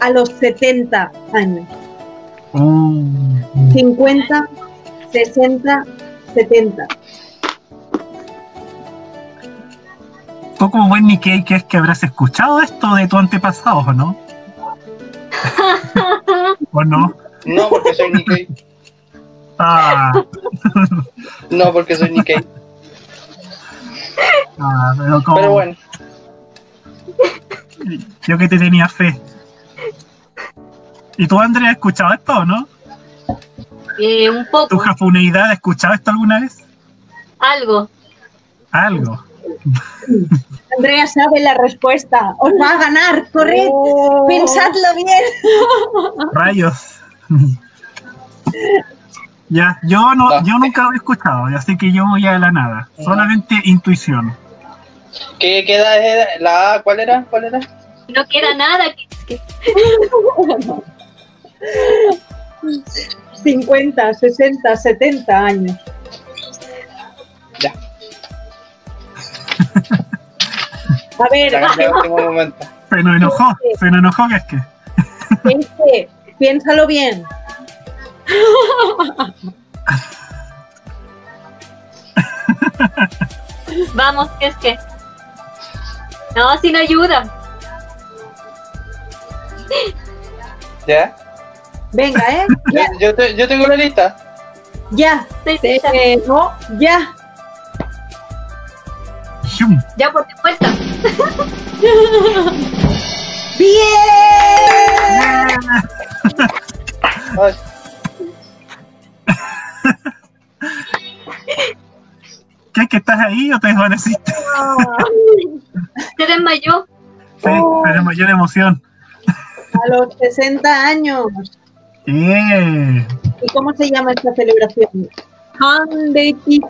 A los 70 años. Uh. 50, 60, 70. Tú como buen Nikkei, ¿qué es que habrás escuchado esto de tu antepasado o no? ¿O no? No, porque soy Nikkei. Ah, No, porque soy Nikkei. Ah, pero como Pero bueno, yo que te tenía fe. ¿Y tú, Andrea, has escuchado esto o no? Eh, un ¿Tu poco, japoneidad has escuchado esto alguna vez? algo. Algo. Andrea sabe la respuesta. Os va a ganar. Corred. Oh. Pensadlo bien. Rayos. Ya, yo no, yo nunca lo he escuchado, así que yo voy a la nada. Solamente intuición. ¿Qué queda? era? ¿La A cuál era? ¿Cuál era? No queda nada. Que, que- 50, 60, 70 años. Ya. A ver. Se nos enojó, se nos enojó que es que. gente, piénsalo bien. vamos, que es que. No, si no ayuda. ¿Ya? Venga, ¿eh? Yo, Ya, yo, te- yo tengo la lista. ya, Estoy Sí, eh, no, ya. ¡Shum! Ya por de vuelta. ¡Bien! ¿Qué? ¿Que estás ahí o te desvaneciste? Se desmayó. Sí, se desmayó de emoción. A los 60 años. ¿Y cómo se llama esta celebración? Handeki.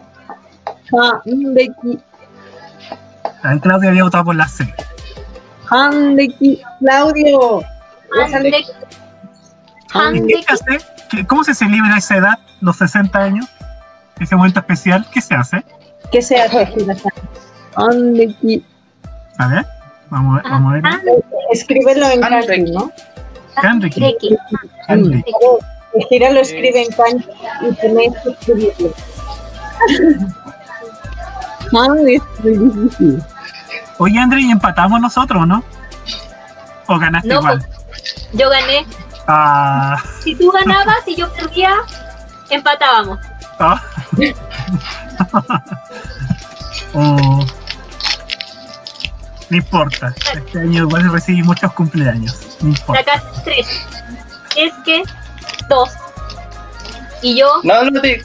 Handeki. Ahí Claudia había votado por la C. Handeki. Claudio. ¿Qué- ¿Cómo se celebra esa edad, los 60 años? Ese momento especial, ¿qué se hace? ¿Qué se hace? Handeki. A ver, vamos, a ver- vamos a ver. Escríbelo en kanji, ¿no? El Gira lo escribe en kanji y tenéis que escribirlo. Difícil. Oye, André, ¿y empatamos nosotros, no? ¿O ganaste No, igual? Yo gané. Ah, Si tú ganabas y yo perdía, empatábamos. Ah. Oh. No importa. Este año igual recibí muchos cumpleaños. No importa. Sacaste tres. Es que dos. Y yo, No, no te.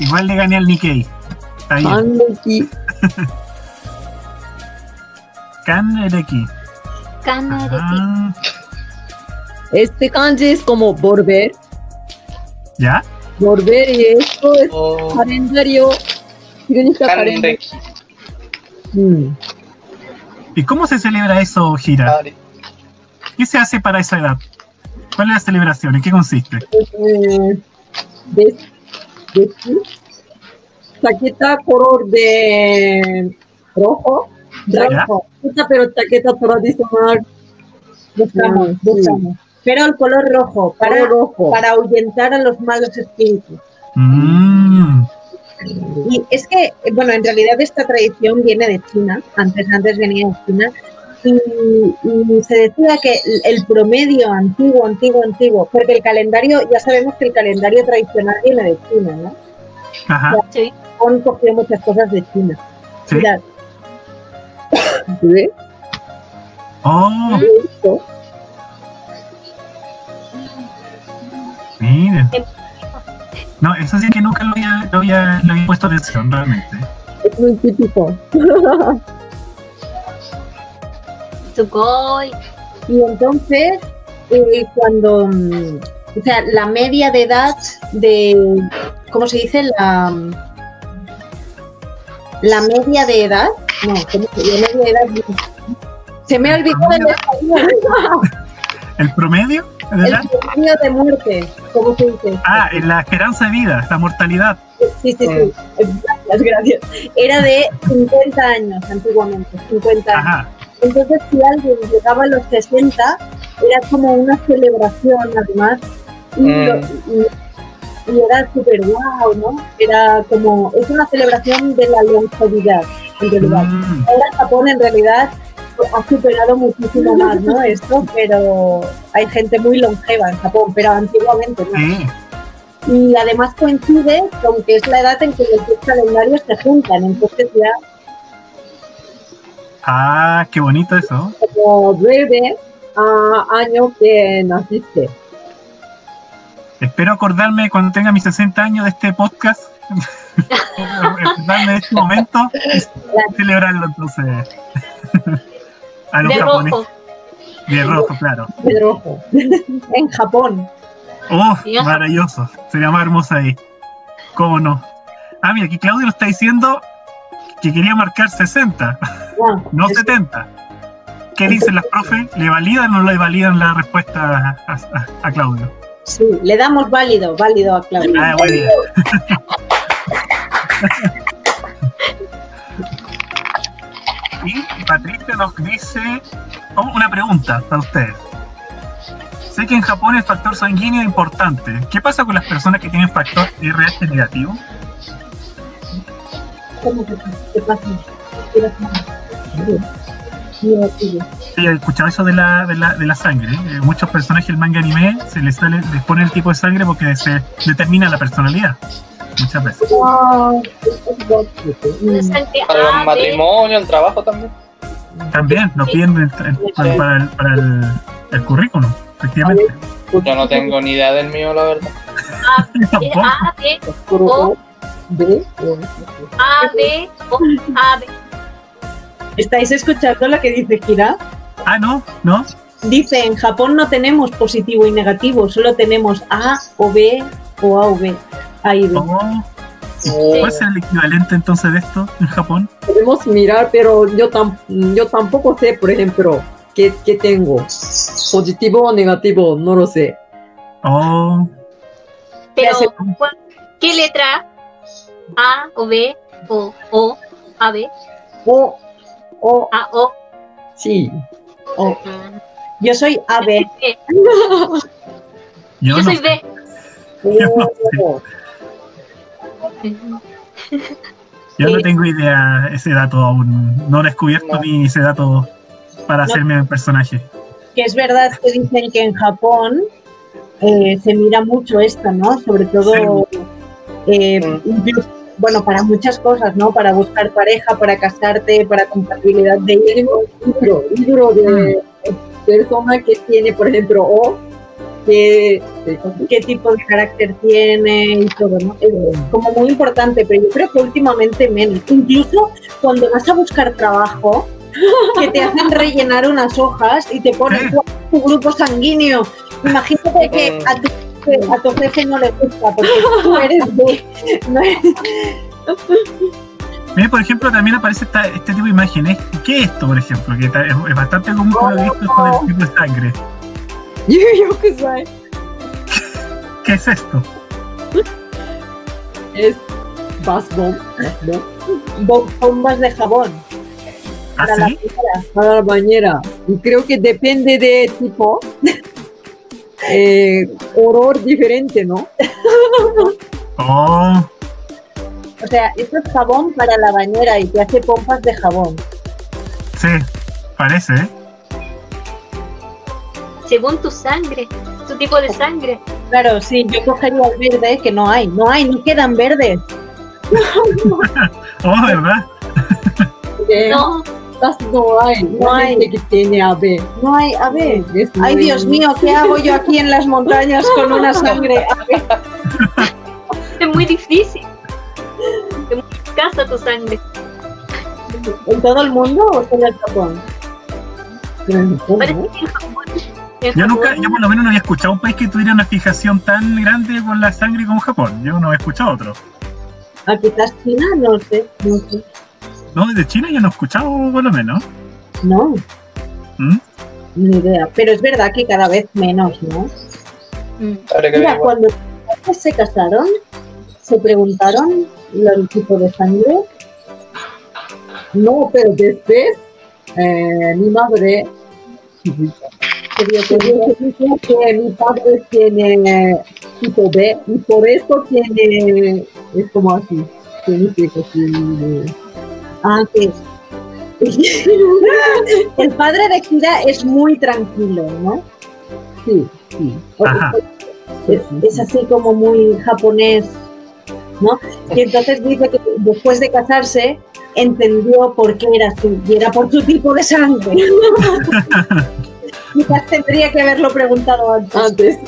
Igual le gané al Nikkei. Está bien. Handeki. Kanreki. Kanareki. Ah, Este kanji es como volver. ¿Ya? Volver y esto es O calendario. Calendario. Mm. ¿Y cómo se celebra eso, Gira? ¿Qué se hace para esa edad? ¿Cuál es la celebración? ¿En qué consiste? Eh, de, de chaqueta color de rojo. Chaqueta, pero chaqueta tradicional. Buscamos, Mm, buscamos. Pero el color rojo, para, Color rojo. para ahuyentar a los malos espíritus. Mm, Y es que, bueno, en realidad esta tradición viene de China, antes, antes venía de China, y, y se decía que el- promedio antiguo, antiguo, antiguo, porque el calendario, ya sabemos que el calendario tradicional viene de China, ¿no? ajá. Sí. Han cogido muchas cosas de China. Sí. Mirad, ¿Ve? Oh. Miren. No, eso sí que nunca lo había, lo había, lo había puesto atención, realmente. Es muy típico. Y entonces, eh, cuando, mm, o sea, la media de edad de, ¿cómo se dice? La, mm, la media de edad, no, ¿cómo se La media de edad, se me ha olvidado el. ¿El promedio? de el promedio de muerte, ¿cómo se dice? Ah, en la esperanza de vida, la mortalidad. Sí, sí, sí, gracias, gracias. Era de 50 años antiguamente, 50 años. Ajá. Entonces, si alguien llegaba a los 60, era como una celebración, además. Y, Mm. lo- y- y era súper guau, ¿no? Era como. Es una celebración de la longevidad, en realidad. Mm, Ahora Japón, en realidad, ha superado muchísimo más, ¿no? Esto, pero hay gente muy longeva en Japón, pero antiguamente, ¿no? sí. Y además coincide con que es la edad en que los dos calendarios se juntan, entonces ya Ah, qué bonito eso. Como breve a año que naciste. Espero acordarme cuando tenga mis 60 años de este podcast Darle este momento y celebrarlo entonces. A los De japoneses. rojo. De rojo, claro. De rojo. En Japón. Oh, maravilloso. Sería más hermoso ahí. ¿Cómo no? Ah, mira, aquí Claudio lo está diciendo que quería marcar 60, Ah, no es- 70. ¿Qué dicen las profes? ¿Le validan o no le validan la respuesta a, a- a Claudio? Sí, le damos válido, válido a Claudia. Ah, muy bien. y Patricia nos dice oh, una pregunta para ustedes. Sé que en Japón el factor sanguíneo es importante. ¿Qué pasa con las personas que tienen factor RH negativo? ¿Cómo que qué pasa? ¿Qué pasa? Mira, tío. Sí, he escuchado eso de la, de la, de la sangre. Eh, muchos personajes del manga anime se les, sale, les pone el tipo de sangre porque se determina la personalidad. Muchas veces. Mm. Para el B, matrimonio, el trabajo también. También lo piden el- el- para, para el, para el, el currículum, efectivamente. Yo no tengo ni idea del mío, la verdad. A, B. A, B, O. B, O. A, B, O, A, B. ¿Estáis escuchando lo que dice Kira? Ah, no, no. Dice, en Japón no tenemos positivo y negativo, solo tenemos A o B o A o B. A y B. Oh, ¿Cuál es el equivalente entonces de esto en Japón? Podemos mirar, pero yo, tam- yo tampoco sé, por ejemplo, qué, qué tengo. Positivo o negativo, no lo sé. Oh, Pero, hace- ¿cuál- ¿qué letra? A o B o O, A, B, O, O, A, O. sí. O, Yo soy AB. B. yo, Yo no soy sé. B. Yo no O. Yo no tengo idea ese dato aún. No he descubierto No. ni ese dato para No. hacerme un personaje. Que es verdad que dicen que en Japón eh, se mira mucho esto, ¿no? Sobre todo, eh, Mm. bueno, para muchas cosas, ¿no? Para buscar pareja, para casarte, para compatibilidad de hijos. libro, libro de persona que tiene, por ejemplo, O, que qué tipo de carácter tiene y todo, ¿no? Es como muy importante, pero yo creo que últimamente menos. Incluso cuando vas a buscar trabajo, que te hacen rellenar unas hojas y te ponen tu grupo sanguíneo. Imagínate que a tu, a tu jefe no le gusta porque tú eres de... no eres- Mira, por ejemplo, también aparece esta- este tipo de imágenes. ¿Qué es esto, por ejemplo? Que es, es bastante común por lo que he visto esto del tipo de sangre. yo, yo que sé, ¿Qué es esto? es Basbon, Basbon, bo- bombas de jabón ¿Ah, para la sí? primera. para la bañera. Y creo que depende de tipo, eh, olor diferente, ¿no? Oh, O sea, esto es jabón para la bañera y te hace pompas de jabón. sí, parece, ¿eh? Según tu sangre, tu tipo de sangre. Claro, sí, yo cogería el verde que no hay. No hay, no quedan verdes. Oh, ¿verdad? No, no hay, no No hay gente que tiene AB. No hay, a ver. Es Ay, Dios mío, ¿qué hago yo aquí en las montañas con una sangre? A ver, es muy difícil. Es muy escasa tu sangre. ¿En todo el mundo o solo en Japón? Parece que en Japón. Yo nunca, yo por lo menos no había escuchado un país que tuviera una fijación tan grande con la sangre como Japón. Yo no he escuchado otro. ¿A quizás China? No sé, no sé. No, de China yo no he escuchado por lo menos. No, ¿Mm? ni idea. Pero es verdad que cada vez menos, ¿no? Mm. Mira, cuando se casaron, se preguntaron el tipo de sangre. No, pero después eh, mi madre que me dijo que mi padre tiene tipo B y por eso tiene, es como así, significa así. Ah, que el padre de Kira es muy tranquilo, ¿no? Sí, sí. Ajá. Es, es así como muy japonés, ¿no? Y entonces dice que después de casarse entendió por qué era así, y era por su tipo de sangre. Quizás tendría que haberlo preguntado antes. Antes,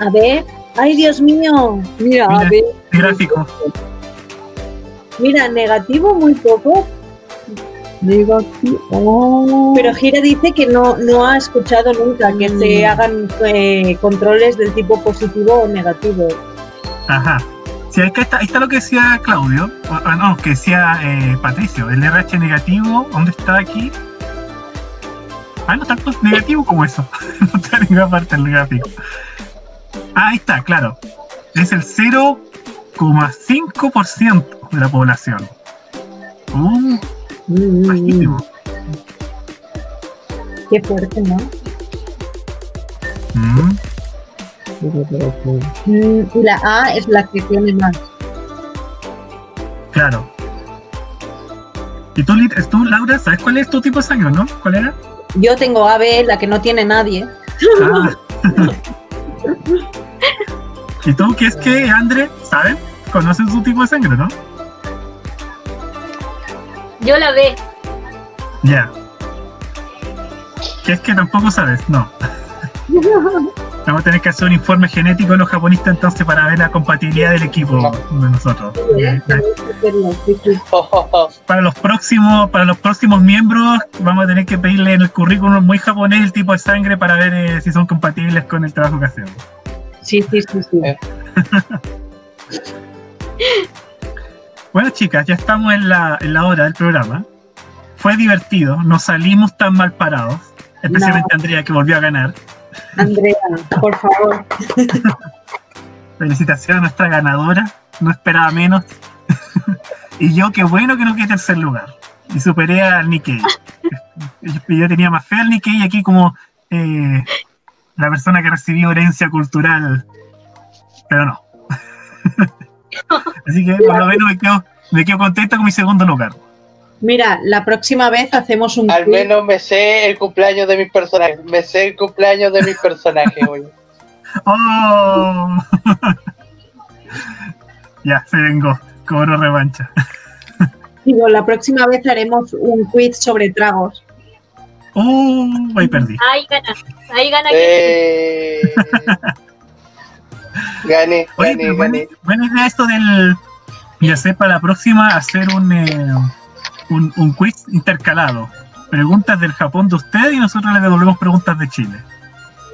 A ver, ¡Ay, Dios mío! Mira, Mira. a ver. Gráfico. Mira, negativo muy poco, Negativo. Oh. pero Gira dice que no, no ha escuchado nunca que se Mm. hagan eh, controles del tipo positivo o negativo. Ajá. Sí, ahí está, ahí está lo que decía Claudio, o no, que decía eh, Patricio, el RH negativo, ¿dónde está aquí? Ah, no está tan negativo como eso, no está en ninguna parte del gráfico. Ah, ahí está, claro. Es el 0,5% de la población. Uh, Mm, bajísimo. Qué fuerte, ¿no? Mm, Mm, y la A es la que tiene más. claro. ¿Y tú, tú, Laura, sabes cuál es tu tipo de sangre, no? ¿Cuál era? Yo tengo AB, la que no tiene nadie. Ah. ¿Y tú qué es que, André, saben? ¿Conocen su tipo de sangre, no? Yo la ve. Ya. ¿Qué es que tampoco sabes? No. Vamos a tener que hacer un informe genético de los japonistas entonces para ver la compatibilidad del equipo de nosotros. Para los próximos, para los próximos miembros vamos a tener que pedirle en el currículum muy japonés el tipo de sangre para ver eh, si son compatibles con el trabajo que hacemos. Sí, sí, sí, sí. Eh. Bueno, chicas, ya estamos en la, en la hora del programa. Fue divertido, no salimos tan mal parados, especialmente Andrea que volvió a ganar. Andrea, por favor. Felicitaciones a nuestra ganadora, no esperaba menos. y yo, qué bueno que no quedé tercer lugar. Y superé al Nikkei. Yo tenía más fe al Nikkei aquí como eh, la persona que recibió herencia cultural, pero no. Así que por lo menos me quedo, me quedo contento con mi segundo lugar. Mira, la próxima vez hacemos un Al menos me sé el cumpleaños de mis personajes. Me sé el cumpleaños de mis personajes, güey. ¡Oh! ya, se vengó. Cobro revancha. Digo, la próxima vez haremos un quiz sobre tragos. ¡Uh! Ahí perdí. Ahí gana. Ahí gana. que Eh... Gané, Oye, gané, buena, gané. buena idea esto del. Ya sé, para la próxima hacer un, eh, un, un quiz intercalado. Preguntas del Japón de usted y nosotros le devolvemos preguntas de Chile.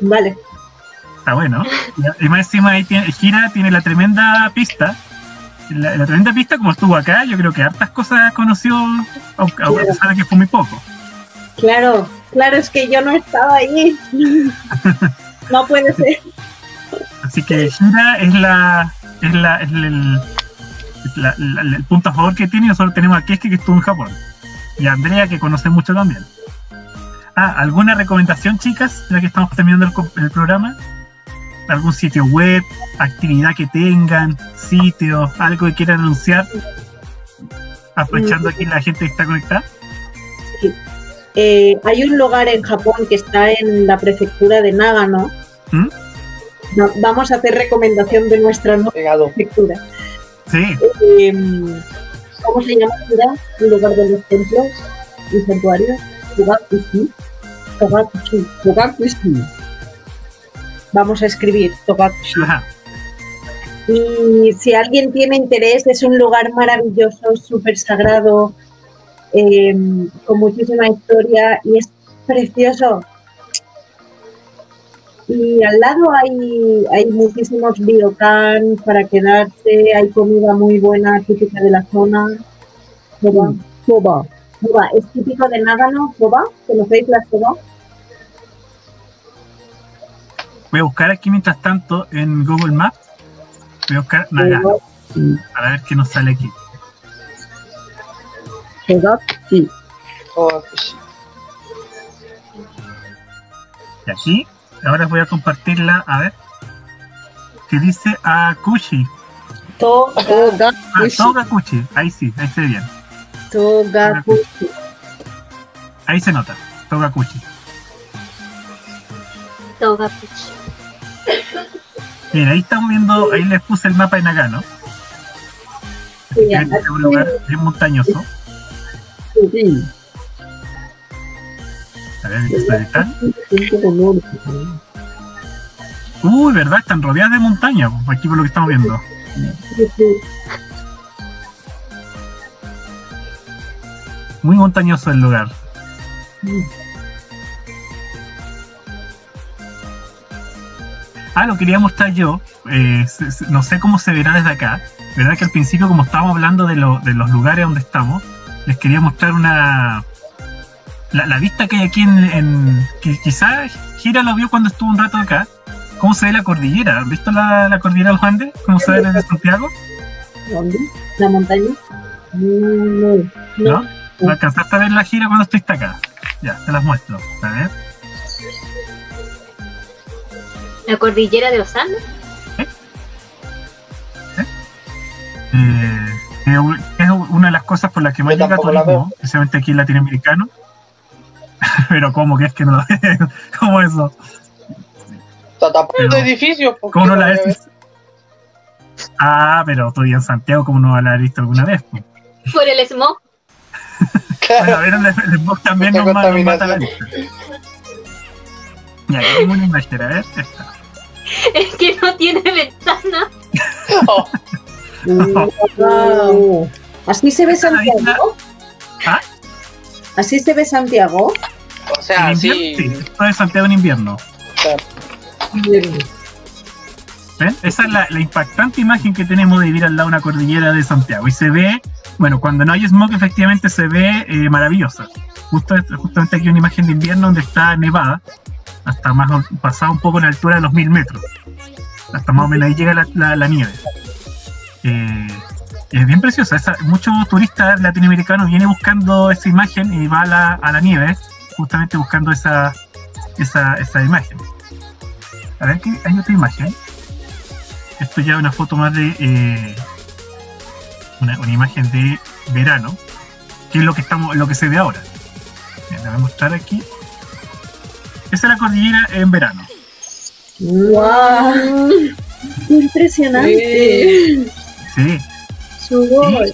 Vale. Está bueno. Y más encima ahí tiene, Gira tiene la tremenda pista. La, la tremenda pista, como estuvo acá, yo creo que hartas cosas conoció, aunque a pesar de que fue muy poco. Claro, claro, es que yo no estaba ahí. No puede ser. Así que Gira es la es la es el, es la- la- el punto a favor que tiene y nosotros tenemos a Keske que estuvo en Japón y a Andrea que conoce mucho también. Ah, ¿alguna recomendación chicas? Ya que estamos terminando el, programa. ¿Algún sitio web? ¿Actividad que tengan? ¿Sitio? ¿Algo que quieran anunciar? Aprovechando aquí la gente que está conectada. Eh, hay un lugar en Japón que está en la prefectura de Nagano. ¿Mm? No, vamos a hacer recomendación de nuestra nueva Pegado. prefectura. Sí, Eh, ¿Cómo se llama la ciudad? El lugar de los templos y santuarios. Togakushi. Togakushi. Togakushi. Vamos a escribir Togakushi. ajá. Y si alguien tiene interés, es un lugar maravilloso, súper sagrado, eh, con muchísima historia y es precioso. Y al lado hay, hay muchísimos ryokan para quedarse, hay comida muy buena, típica de la zona. Soba. Soba. Soba, es típico de Nagano, soba. ¿Conocéis la soba? Voy a buscar aquí mientras tanto en Google Maps. Voy a buscar Nagano Sí. para ver qué nos sale aquí. Oh, pues, Y aquí, ahora voy a compartirla, a ver. Que dice Akushi. To- Ah, Togakushi. Togakuchi. Ahí sí, ahí se ve bien. Togakushi. Ahí se nota. Togakuchi. Togakuchi. Bien, ahí estamos viendo, ahí les puse el mapa de Nagano. Sí, es un lugar bien montañoso. Sí. Uy, ¿verdad? Están rodeadas de montañas, pues, aquí por lo que estamos viendo. Muy montañoso el lugar. Ah, lo quería mostrar yo. eh, no sé cómo se verá desde acá. Verdad que al principio, como estábamos hablando de, lo- de los lugares donde estamos, les quería mostrar una. La, la vista que hay aquí en. en que quizás Gira lo vio cuando estuvo un rato acá. ¿Cómo se ve la cordillera? ¿Han visto la, la cordillera de los Andes? ¿Cómo se ve desde Santiago? ¿Dónde? ¿La montaña? No, no. ¿No? ¿No alcanzaste a ver la gira cuando estuviste acá? Ya, te las muestro. A ver. La cordillera de los Andes. Eh, es una de las cosas por las que más llega turismo, especialmente aquí en latinoamericano. Pero ¿cómo que es que no la ves? ¿Cómo eso? Está de edificios. ¿por ¿Cómo no la ves? Ah, pero estoy en Santiago, ¿cómo no la habrá visto alguna vez? pues? Por el smog. Bueno, a ver, el, el smog también nos, ma- nos mata la vista. Ya, tengo una imagen, a ver, esta. Es que no tiene ventana. Oh, Wow. ¿Así se ve Santiago? ¿Ah? ¿Así se ve Santiago? o sea, en sí. esto es Santiago en invierno. ¿Ven? Esa es la, la impactante imagen que tenemos de vivir al lado de una cordillera de Santiago. Y se ve, bueno, cuando no hay smog, efectivamente se ve eh, maravillosa. Justo, justamente aquí una imagen de invierno donde está nevada, hasta más o- pasada un poco en la altura de los mil metros. Hasta más o menos ahí llega la, la- la nieve. Eh, es bien preciosa. Muchos turistas latinoamericanos vienen buscando esa imagen y va a la, a la nieve, justamente buscando esa, esa, esa imagen. A ver, que hay otra imagen. Esto ya es una foto más de. eh, una, una imagen de verano, que es lo que, estamos, lo que se ve ahora. Bien, la voy a mostrar aquí. Esa es la cordillera en verano. ¡Wow! ¡Qué impresionante! Sí. Sugoi.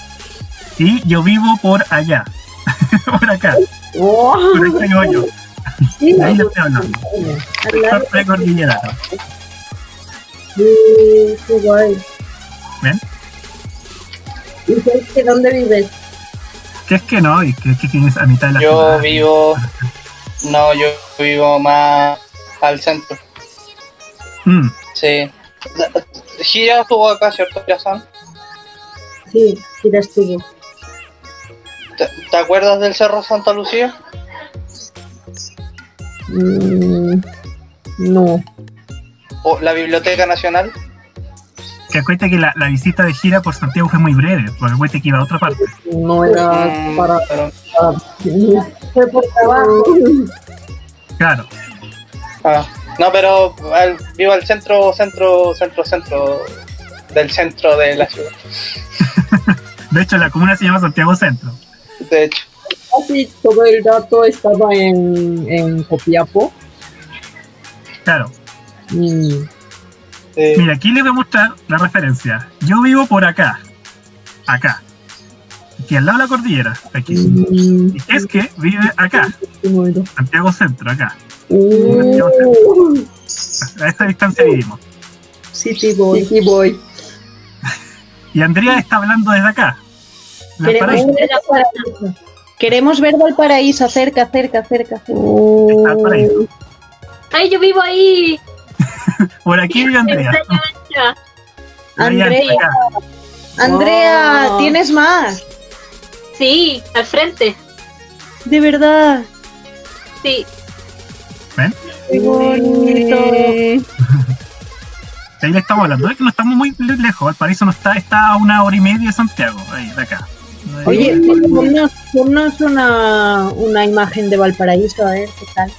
Y yo vivo por allá. por acá. ¡Wow! Por acá vivo yo. Sí, Ahí le estoy hablando. lado. Sector precordillerano. Sí, qué guay. ¿Ven? ¿Y qué- que dónde vives? Que es que no, y que, que tienes a mitad de la Yo ciudad. vivo. No, yo vivo más al centro. Mm, Sí. Gira estuvo acá, ¿cierto, Yazan? Sí, sí, la estuvo. ¿Te, te acuerdas del Cerro Santa Lucía? Mm, no. ¿O la Biblioteca Nacional? que acuérdate que la, la visita de gira por Santiago fue muy breve, porque acuérdate que iba a otra parte. No era Mm, para. pero- Fue por trabajo. Claro. ah, no, pero al- vivo al centro, centro, centro, centro del centro de la ciudad. De hecho, la comuna se llama Santiago Centro. De hecho, Casi todo el dato estaba en, en Copiapo. Claro. Y eh, Mira, aquí les voy a mostrar la referencia. Yo vivo por acá. Acá. Aquí al lado de la cordillera. Aquí. mm, Y es que vive acá. Santiago Centro, acá. Uh, A esta distancia vivimos. City Boy. City Boy. Y Andrea está hablando desde acá. Queremos ver Valparaíso. Queremos ver Valparaíso, cerca, cerca, cerca. cerca. Uh, Valparaíso. ¡Ay, yo vivo ahí! Por aquí vive Andrea. Andrea. Andrea, Wow. tienes más. Sí, al frente. De verdad. Sí. Qué bonito. De ahí le estamos hablando. Es que no estamos muy le- lejos. Valparaíso no está, está a una hora y media de Santiago. Ahí, de acá. Oye, ponnos, ponnos una, una imagen de Valparaíso, a ver qué tal.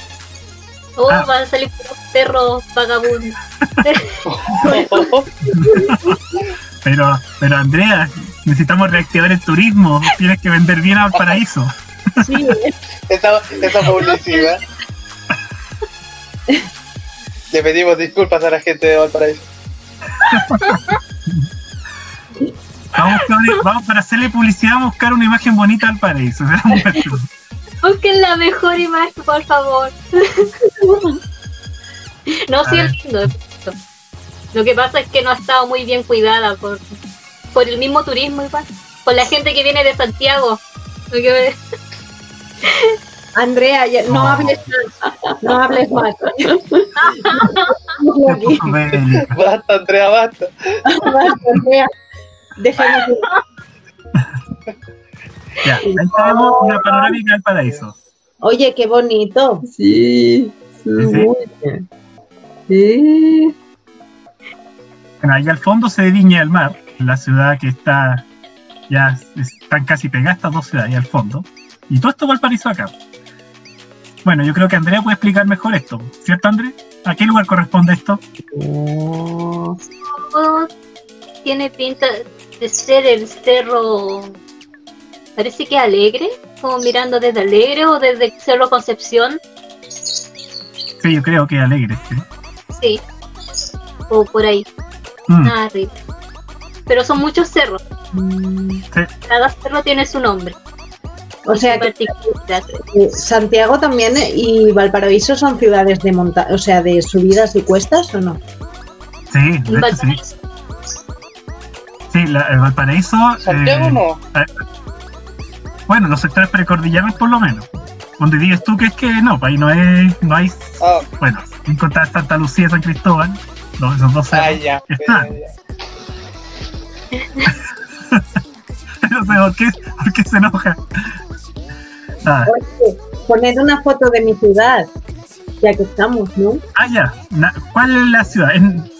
Oh, Ah. van a salir perros vagabundos. Pero, pero Andrea, necesitamos reactivar el turismo. Tienes que vender bien a Valparaíso. Sí, esa, esa publicidad. Le pedimos disculpas a la gente de Valparaíso. Vamos, para hacerle publicidad, a buscar una imagen bonita al paraíso. Busquen la mejor imagen, por favor. no, sí, es lindo. Lo que pasa es que no ha estado muy bien cuidada por, por el mismo turismo igual, por la gente que viene de Santiago. Lo que- Andrea, ya- no No. hables más. No hables más. Basta, Andrea, basta. Basta, Andrea. Dejemos Ya, ahí tenemos una panorámica del paraíso. Oye, qué bonito. Sí, sí, muy bien. Sí. Bueno, ahí al fondo se Viña del Mar, la ciudad que está ya están casi pegadas estas dos ciudades ahí al fondo. Y todo esto Valparaíso acá. Bueno, yo creo que Andrea puede explicar mejor esto, ¿cierto Andrea? ¿A qué lugar corresponde esto? Oh, tiene pinta de ser el cerro. Parece que alegre, como mirando desde alegre o desde Cerro Concepción. Sí, yo creo que alegre. sí. Sí. O por ahí, Mm, nada arriba. Pero son muchos cerros. Cada cerro tiene su nombre. O sea, que eh, Santiago también eh, y Valparaíso son ciudades de monta o sea, de subidas y cuestas, ¿o no? sí, de hecho, sí. Valparaíso. Sí, la- el Valparaíso. Santiago eh, no. Bueno, los sectores precordilleros por lo menos. Donde digas tú que es que no, pues ahí no, es, no hay. Ah, Bueno, sin contar Santa Lucía y San Cristóbal, los- esos dos ah, ya. Está. ya, ya. No sé por qué, por qué se enoja. Ah, Oye, poned una foto de mi ciudad, ya que estamos, ¿no? ah, ya. ¿Cuál es la ciudad?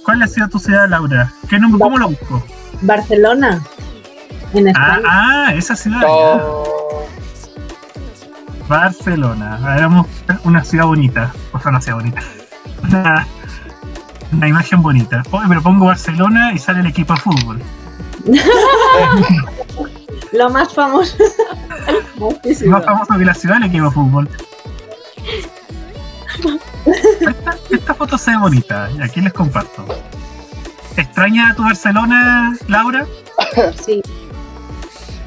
¿Cuál ha sido tu ciudad, Laura? ¿Qué nombre, ¿Cómo lo busco? Barcelona, en Ah, España. ah, esa ciudad. Oh, Barcelona. Hagamos una ciudad bonita. O sea, una ciudad bonita. Una, una imagen bonita. Oye, pero pongo Barcelona y sale el equipo de fútbol. Lo más famoso. ciudad. más famoso que la ciudad el equipo fútbol. Esta, esta foto se ve bonita. Y aquí les comparto. ¿Extraña tu Barcelona, Laura? Sí,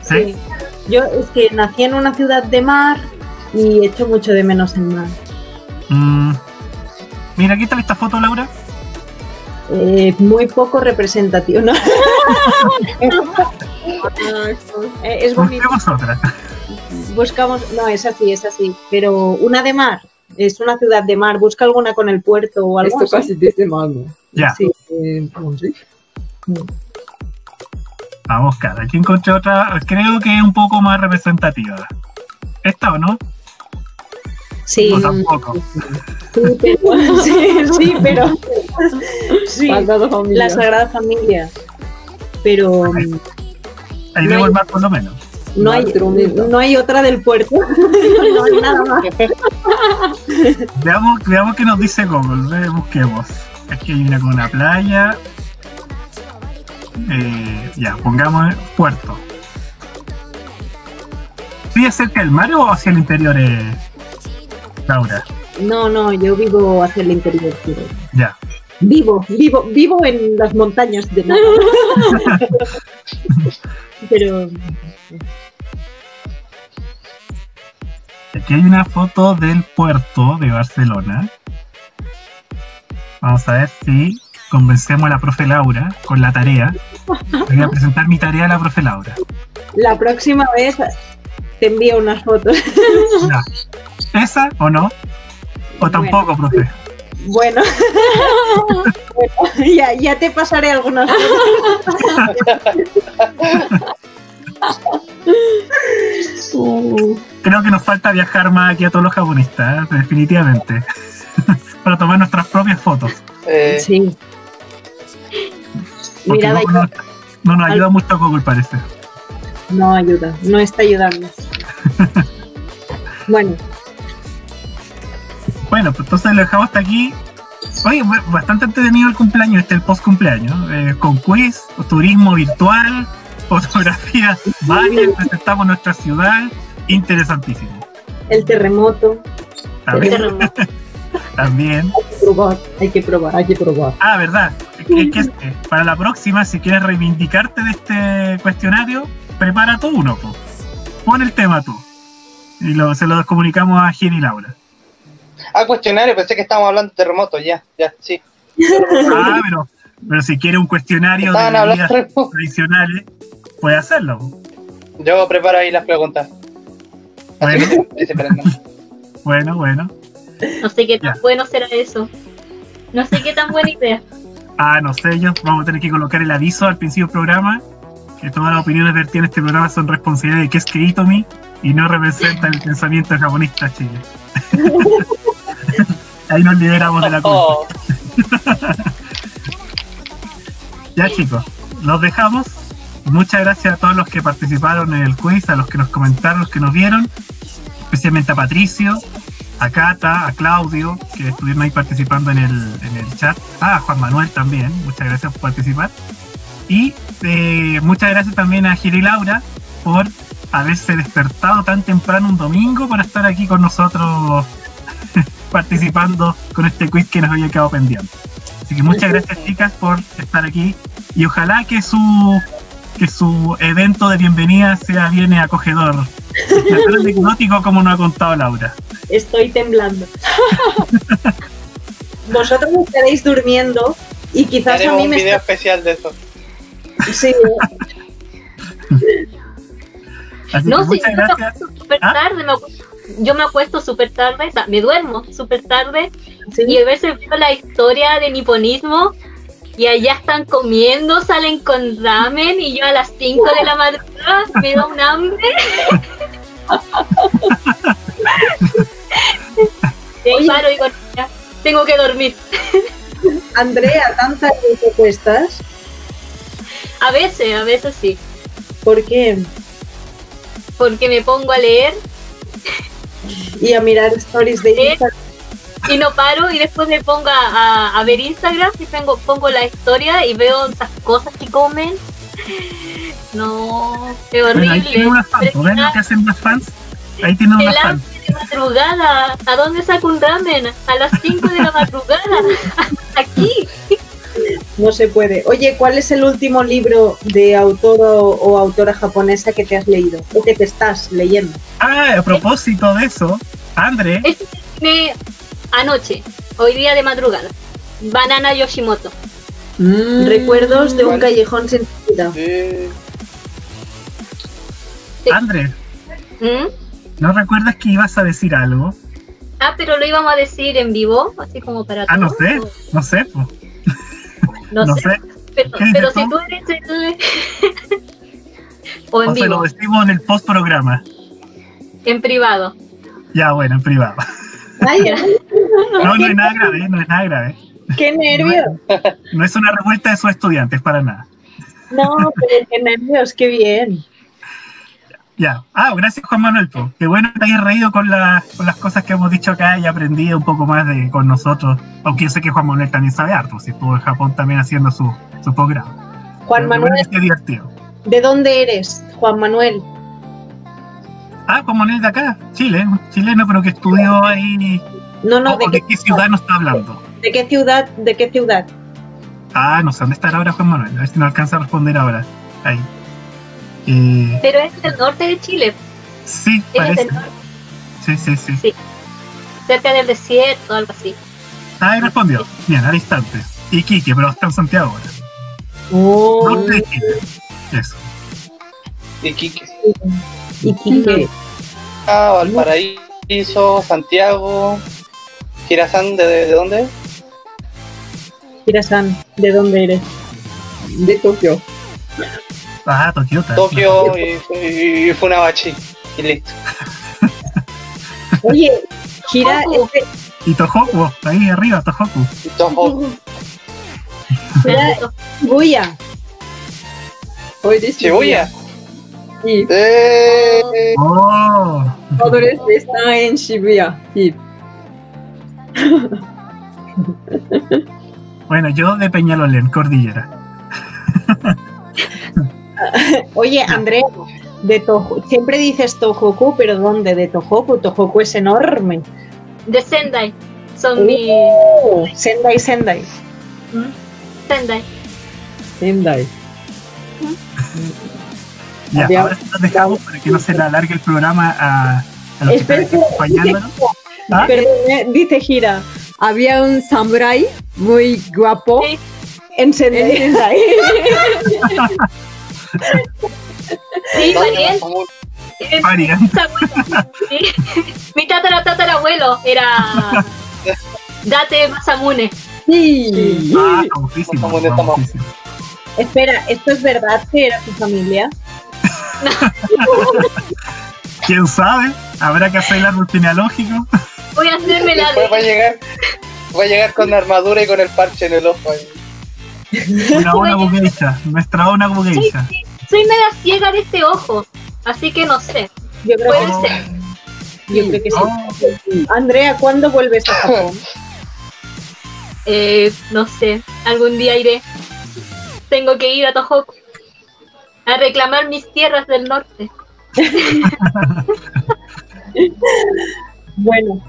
¿Sí? sí. Yo es que nací en una ciudad de mar y echo mucho de menos el mar. Mm. Mira, aquí está esta foto, Laura. Eh, muy poco representativo, ¿no? Eh, es bonito. Buscamos, no, es así, es así. Pero una de mar, es una ciudad de mar. Busca alguna con el puerto o algo Esto así. casi desde mano. Ya, Sí. Eh, vamos a buscar. Aquí encontré otra, creo que es un poco más representativa. ¿Esta o no? Sí, O tampoco. sí, pero, sí, sí, pero sí, Familia. la Sagrada Familia. Pero mm, Ahí No vemos hay- el mar por lo menos. no hay, no hay otra del puerto. No hay nada más. Veamos, veamos qué nos dice Google. Busquemos. Aquí hay una con una playa. Eh, ya, pongamos puerto. ¿Sí es cerca del mar o hacia el interior, eh, Laura? No, no, yo vivo hacia el interior. Ya. Vivo, vivo, vivo en las montañas de nada. Pero Aquí hay una foto del puerto de Barcelona. Vamos a ver si convencemos a la profe Laura con la tarea. Voy a presentar mi tarea a la profe Laura. la próxima vez te envío unas fotos. ¿Esa o no? O tampoco, profe. Bueno, Bueno, ya, ya te pasaré algunas Creo que nos falta viajar más aquí a todos los japonistas, ¿eh? definitivamente. Para tomar nuestras propias fotos. Eh, Sí. Ahí, no, no- no nos ayuda mucho Google, parece. no ayuda, no está ayudando. Bueno, Bueno, pues entonces lo dejamos hasta aquí. Oye, ba- bastante entretenido el cumpleaños, este el post cumpleaños, eh, con quiz, turismo virtual, fotografías varias, presentamos nuestra ciudad, interesantísimo. el terremoto. También, también. hay que probar, hay que probar, hay que probar. Ah, verdad, eh, para la próxima, si quieres reivindicarte de este cuestionario, prepara tú uno, po. pon el tema tú. Y lo, se lo comunicamos a Gin y Laura. Ah, cuestionario, pensé que estábamos hablando de terremoto, ya, ya, sí. Ah, pero, Pero si quiere un cuestionario de tradicionales, puede hacerlo. Yo preparo ahí las preguntas. Bueno, bueno, bueno. No sé qué tan Ya. bueno será eso. No sé qué tan buena idea. Ah, no sé, yo vamos a tener que colocar el aviso al principio del programa que todas las opiniones vertidas en este programa son responsabilidad de Kesuke Itomi y no representan el pensamiento japonista Chile. Ahí nos liberamos de la culpa. Ya chicos, los dejamos. Muchas gracias a todos los que participaron en el quiz, a los que nos comentaron, los que nos vieron, especialmente a Patricio, a Cata, a Claudio, que estuvieron ahí participando en el, en el chat, ah, a Juan Manuel también, muchas gracias por participar. Y eh, muchas gracias también a Gil y Laura por haberse despertado tan temprano un domingo para estar aquí con nosotros participando con este quiz que nos había quedado pendiente. Así que muchas gracias chicas por estar aquí y ojalá que su que su evento de bienvenida sea bien acogedor, tan anecdótico como nos ha contado Laura. Estoy temblando. Vosotros estaréis durmiendo y quizás a haremos mí un me video está... especial de eso. Sí, Así No, que sí, muchas gracias. súper ¿Ah? tarde. Me yo me acuesto súper tarde, o sea, me duermo súper tarde sí. y a veces veo la historia de niponismo y allá están comiendo, salen con ramen y yo a las 5 de la madrugada me da un hambre. y ahí Oye. paro y digo, ya, tengo que dormir. Andrea, ¿tantas te cuestas? A veces, a veces sí, ¿Por qué? porque me pongo a leer Y a mirar stories de. Instagram. y no paro y después me pongo a, a- a ver Instagram y pongo, pongo la historia y veo esas cosas que comen. No, qué Bueno, ahí horrible. tienen unas fans, ¿ven lo que hacen las fans? Ahí tienen El unas fans. de madrugada. ¿A dónde saco un ramen? A las 5 de la madrugada. Aquí. No se puede. Oye, ¿cuál es el último libro de autor o, o autora japonesa que te has leído? O que te estás leyendo. Ah, a propósito de eso, André, Este terminé anoche, hoy día de madrugada. Banana Yoshimoto. Mm. Recuerdos de un callejón sin salida. Sí. André, ¿Mm? ¿no recuerdas que ibas a decir algo? Ah, pero lo íbamos a decir en vivo, así como para Ah, no sé, o- no sé, pues, No, no sé, sé. pero, si tú eres el... o en O se lo decimos en el post programa. en privado. Ya, bueno, en privado. Ay, No, no es nada grave, no es nada grave. qué nervios. No es una revuelta de sus estudiantes, para nada. No, pero qué nervios, qué bien. Ya. Ah, gracias Juan Manuel. po. Qué bueno que te hayas reído con, la- con las cosas que hemos dicho acá y aprendido un poco más de con nosotros. Aunque yo sé que Juan Manuel también sabe harto, si estuvo en Japón también haciendo su, su. Juan Pero qué bueno Manuel, esté divertido. ¿de dónde eres? Juan Manuel. Ah, Juan Manuel de acá, Chile, chileno, pero que estudió ahí. No, no, ¿O ¿de de qué, qué ciudad nos está hablando? ¿de qué ciudad? ¿De qué ciudad? Ah, no sé dónde estará ahora Juan Manuel. A ver si nos alcanza a responder ahora. Ahí. Eh, Pero es del norte de Chile, sí, es parece. del norte, Sí, sí, sí. cerca del desierto, algo así. Ah, ahí respondió. Bien, al instante. Iquique, pero está en Santiago ahora. Oh, Norte de Chile. Eso. Iquique. Iquique. Ah, Valparaíso, Santiago. Girasán, ¿de, de dónde? Kira-san, ¿de dónde eres? De Tokio. Ah, Tokiota. Tokio y, y, y Funabachi. Y listo. Oye, Tohoku. este- Y Tohoku, ahí arriba, Tohoku. Y Toho. Kira, Shibuya. Sí, Eh, Oh, padres están en Shibuya. Sí. bueno, yo de Peñalolén, Cordillera. Oye, Andrea, de Toho, siempre dices Tohoku, pero ¿dónde? De Tohoku. Tohoku es enorme. De Sendai, son Uh. mi... Sendai, Sendai. ¿Mm? Sendai. Sendai. Ya, Había- ahora sí nos dejamos para que no se le alargue el programa a, a los que Espera, están acompañándonos. ¿Ah? Perdón, eh, dice Gira. Había un samurai muy guapo Sí. En Sendai. Sí, ¿Dónde pariente. Masamune? eh. Sí. Mi tatara tatarabuelo era Date Masamune. Sí. Ah, estamos- famosísimo. Espera, ¿esto es verdad que era tu familia? ¿Quién sabe? Habrá que hacer el árbol genealógico. Voy a hacerme la Después va a de. llegar, va a llegar con la armadura y con el parche en el ojo ahí. Una buena bugueisha. Nuestra una bugueisha. Soy media ciega de este ojo, así que no sé. Yo creo Puede que ser. Yo creo que sí. Oh, Andrea, ¿cuándo vuelves a Japón? Eh, no sé. Algún día iré. Tengo que ir a Tohoku a reclamar mis tierras del norte. Bueno,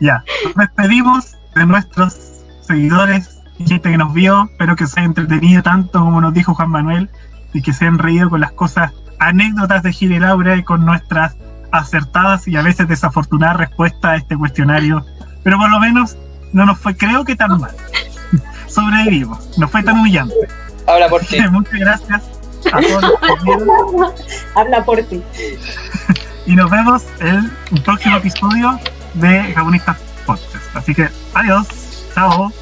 ya. Nos despedimos de nuestros seguidores y gente que nos vio. Espero que se haya entretenido tanto como nos dijo Juan Manuel y que se han reído con las cosas, anécdotas de Gil y Laura y con nuestras acertadas y a veces desafortunadas respuestas a este cuestionario. Pero por lo menos no nos fue, creo que tan mal. Sobrevivimos. No fue tan humillante. Habla por ti. Muchas gracias a todos los habla por ti. y nos vemos en un próximo episodio de Japonistas Podcast. Así que adiós, chao.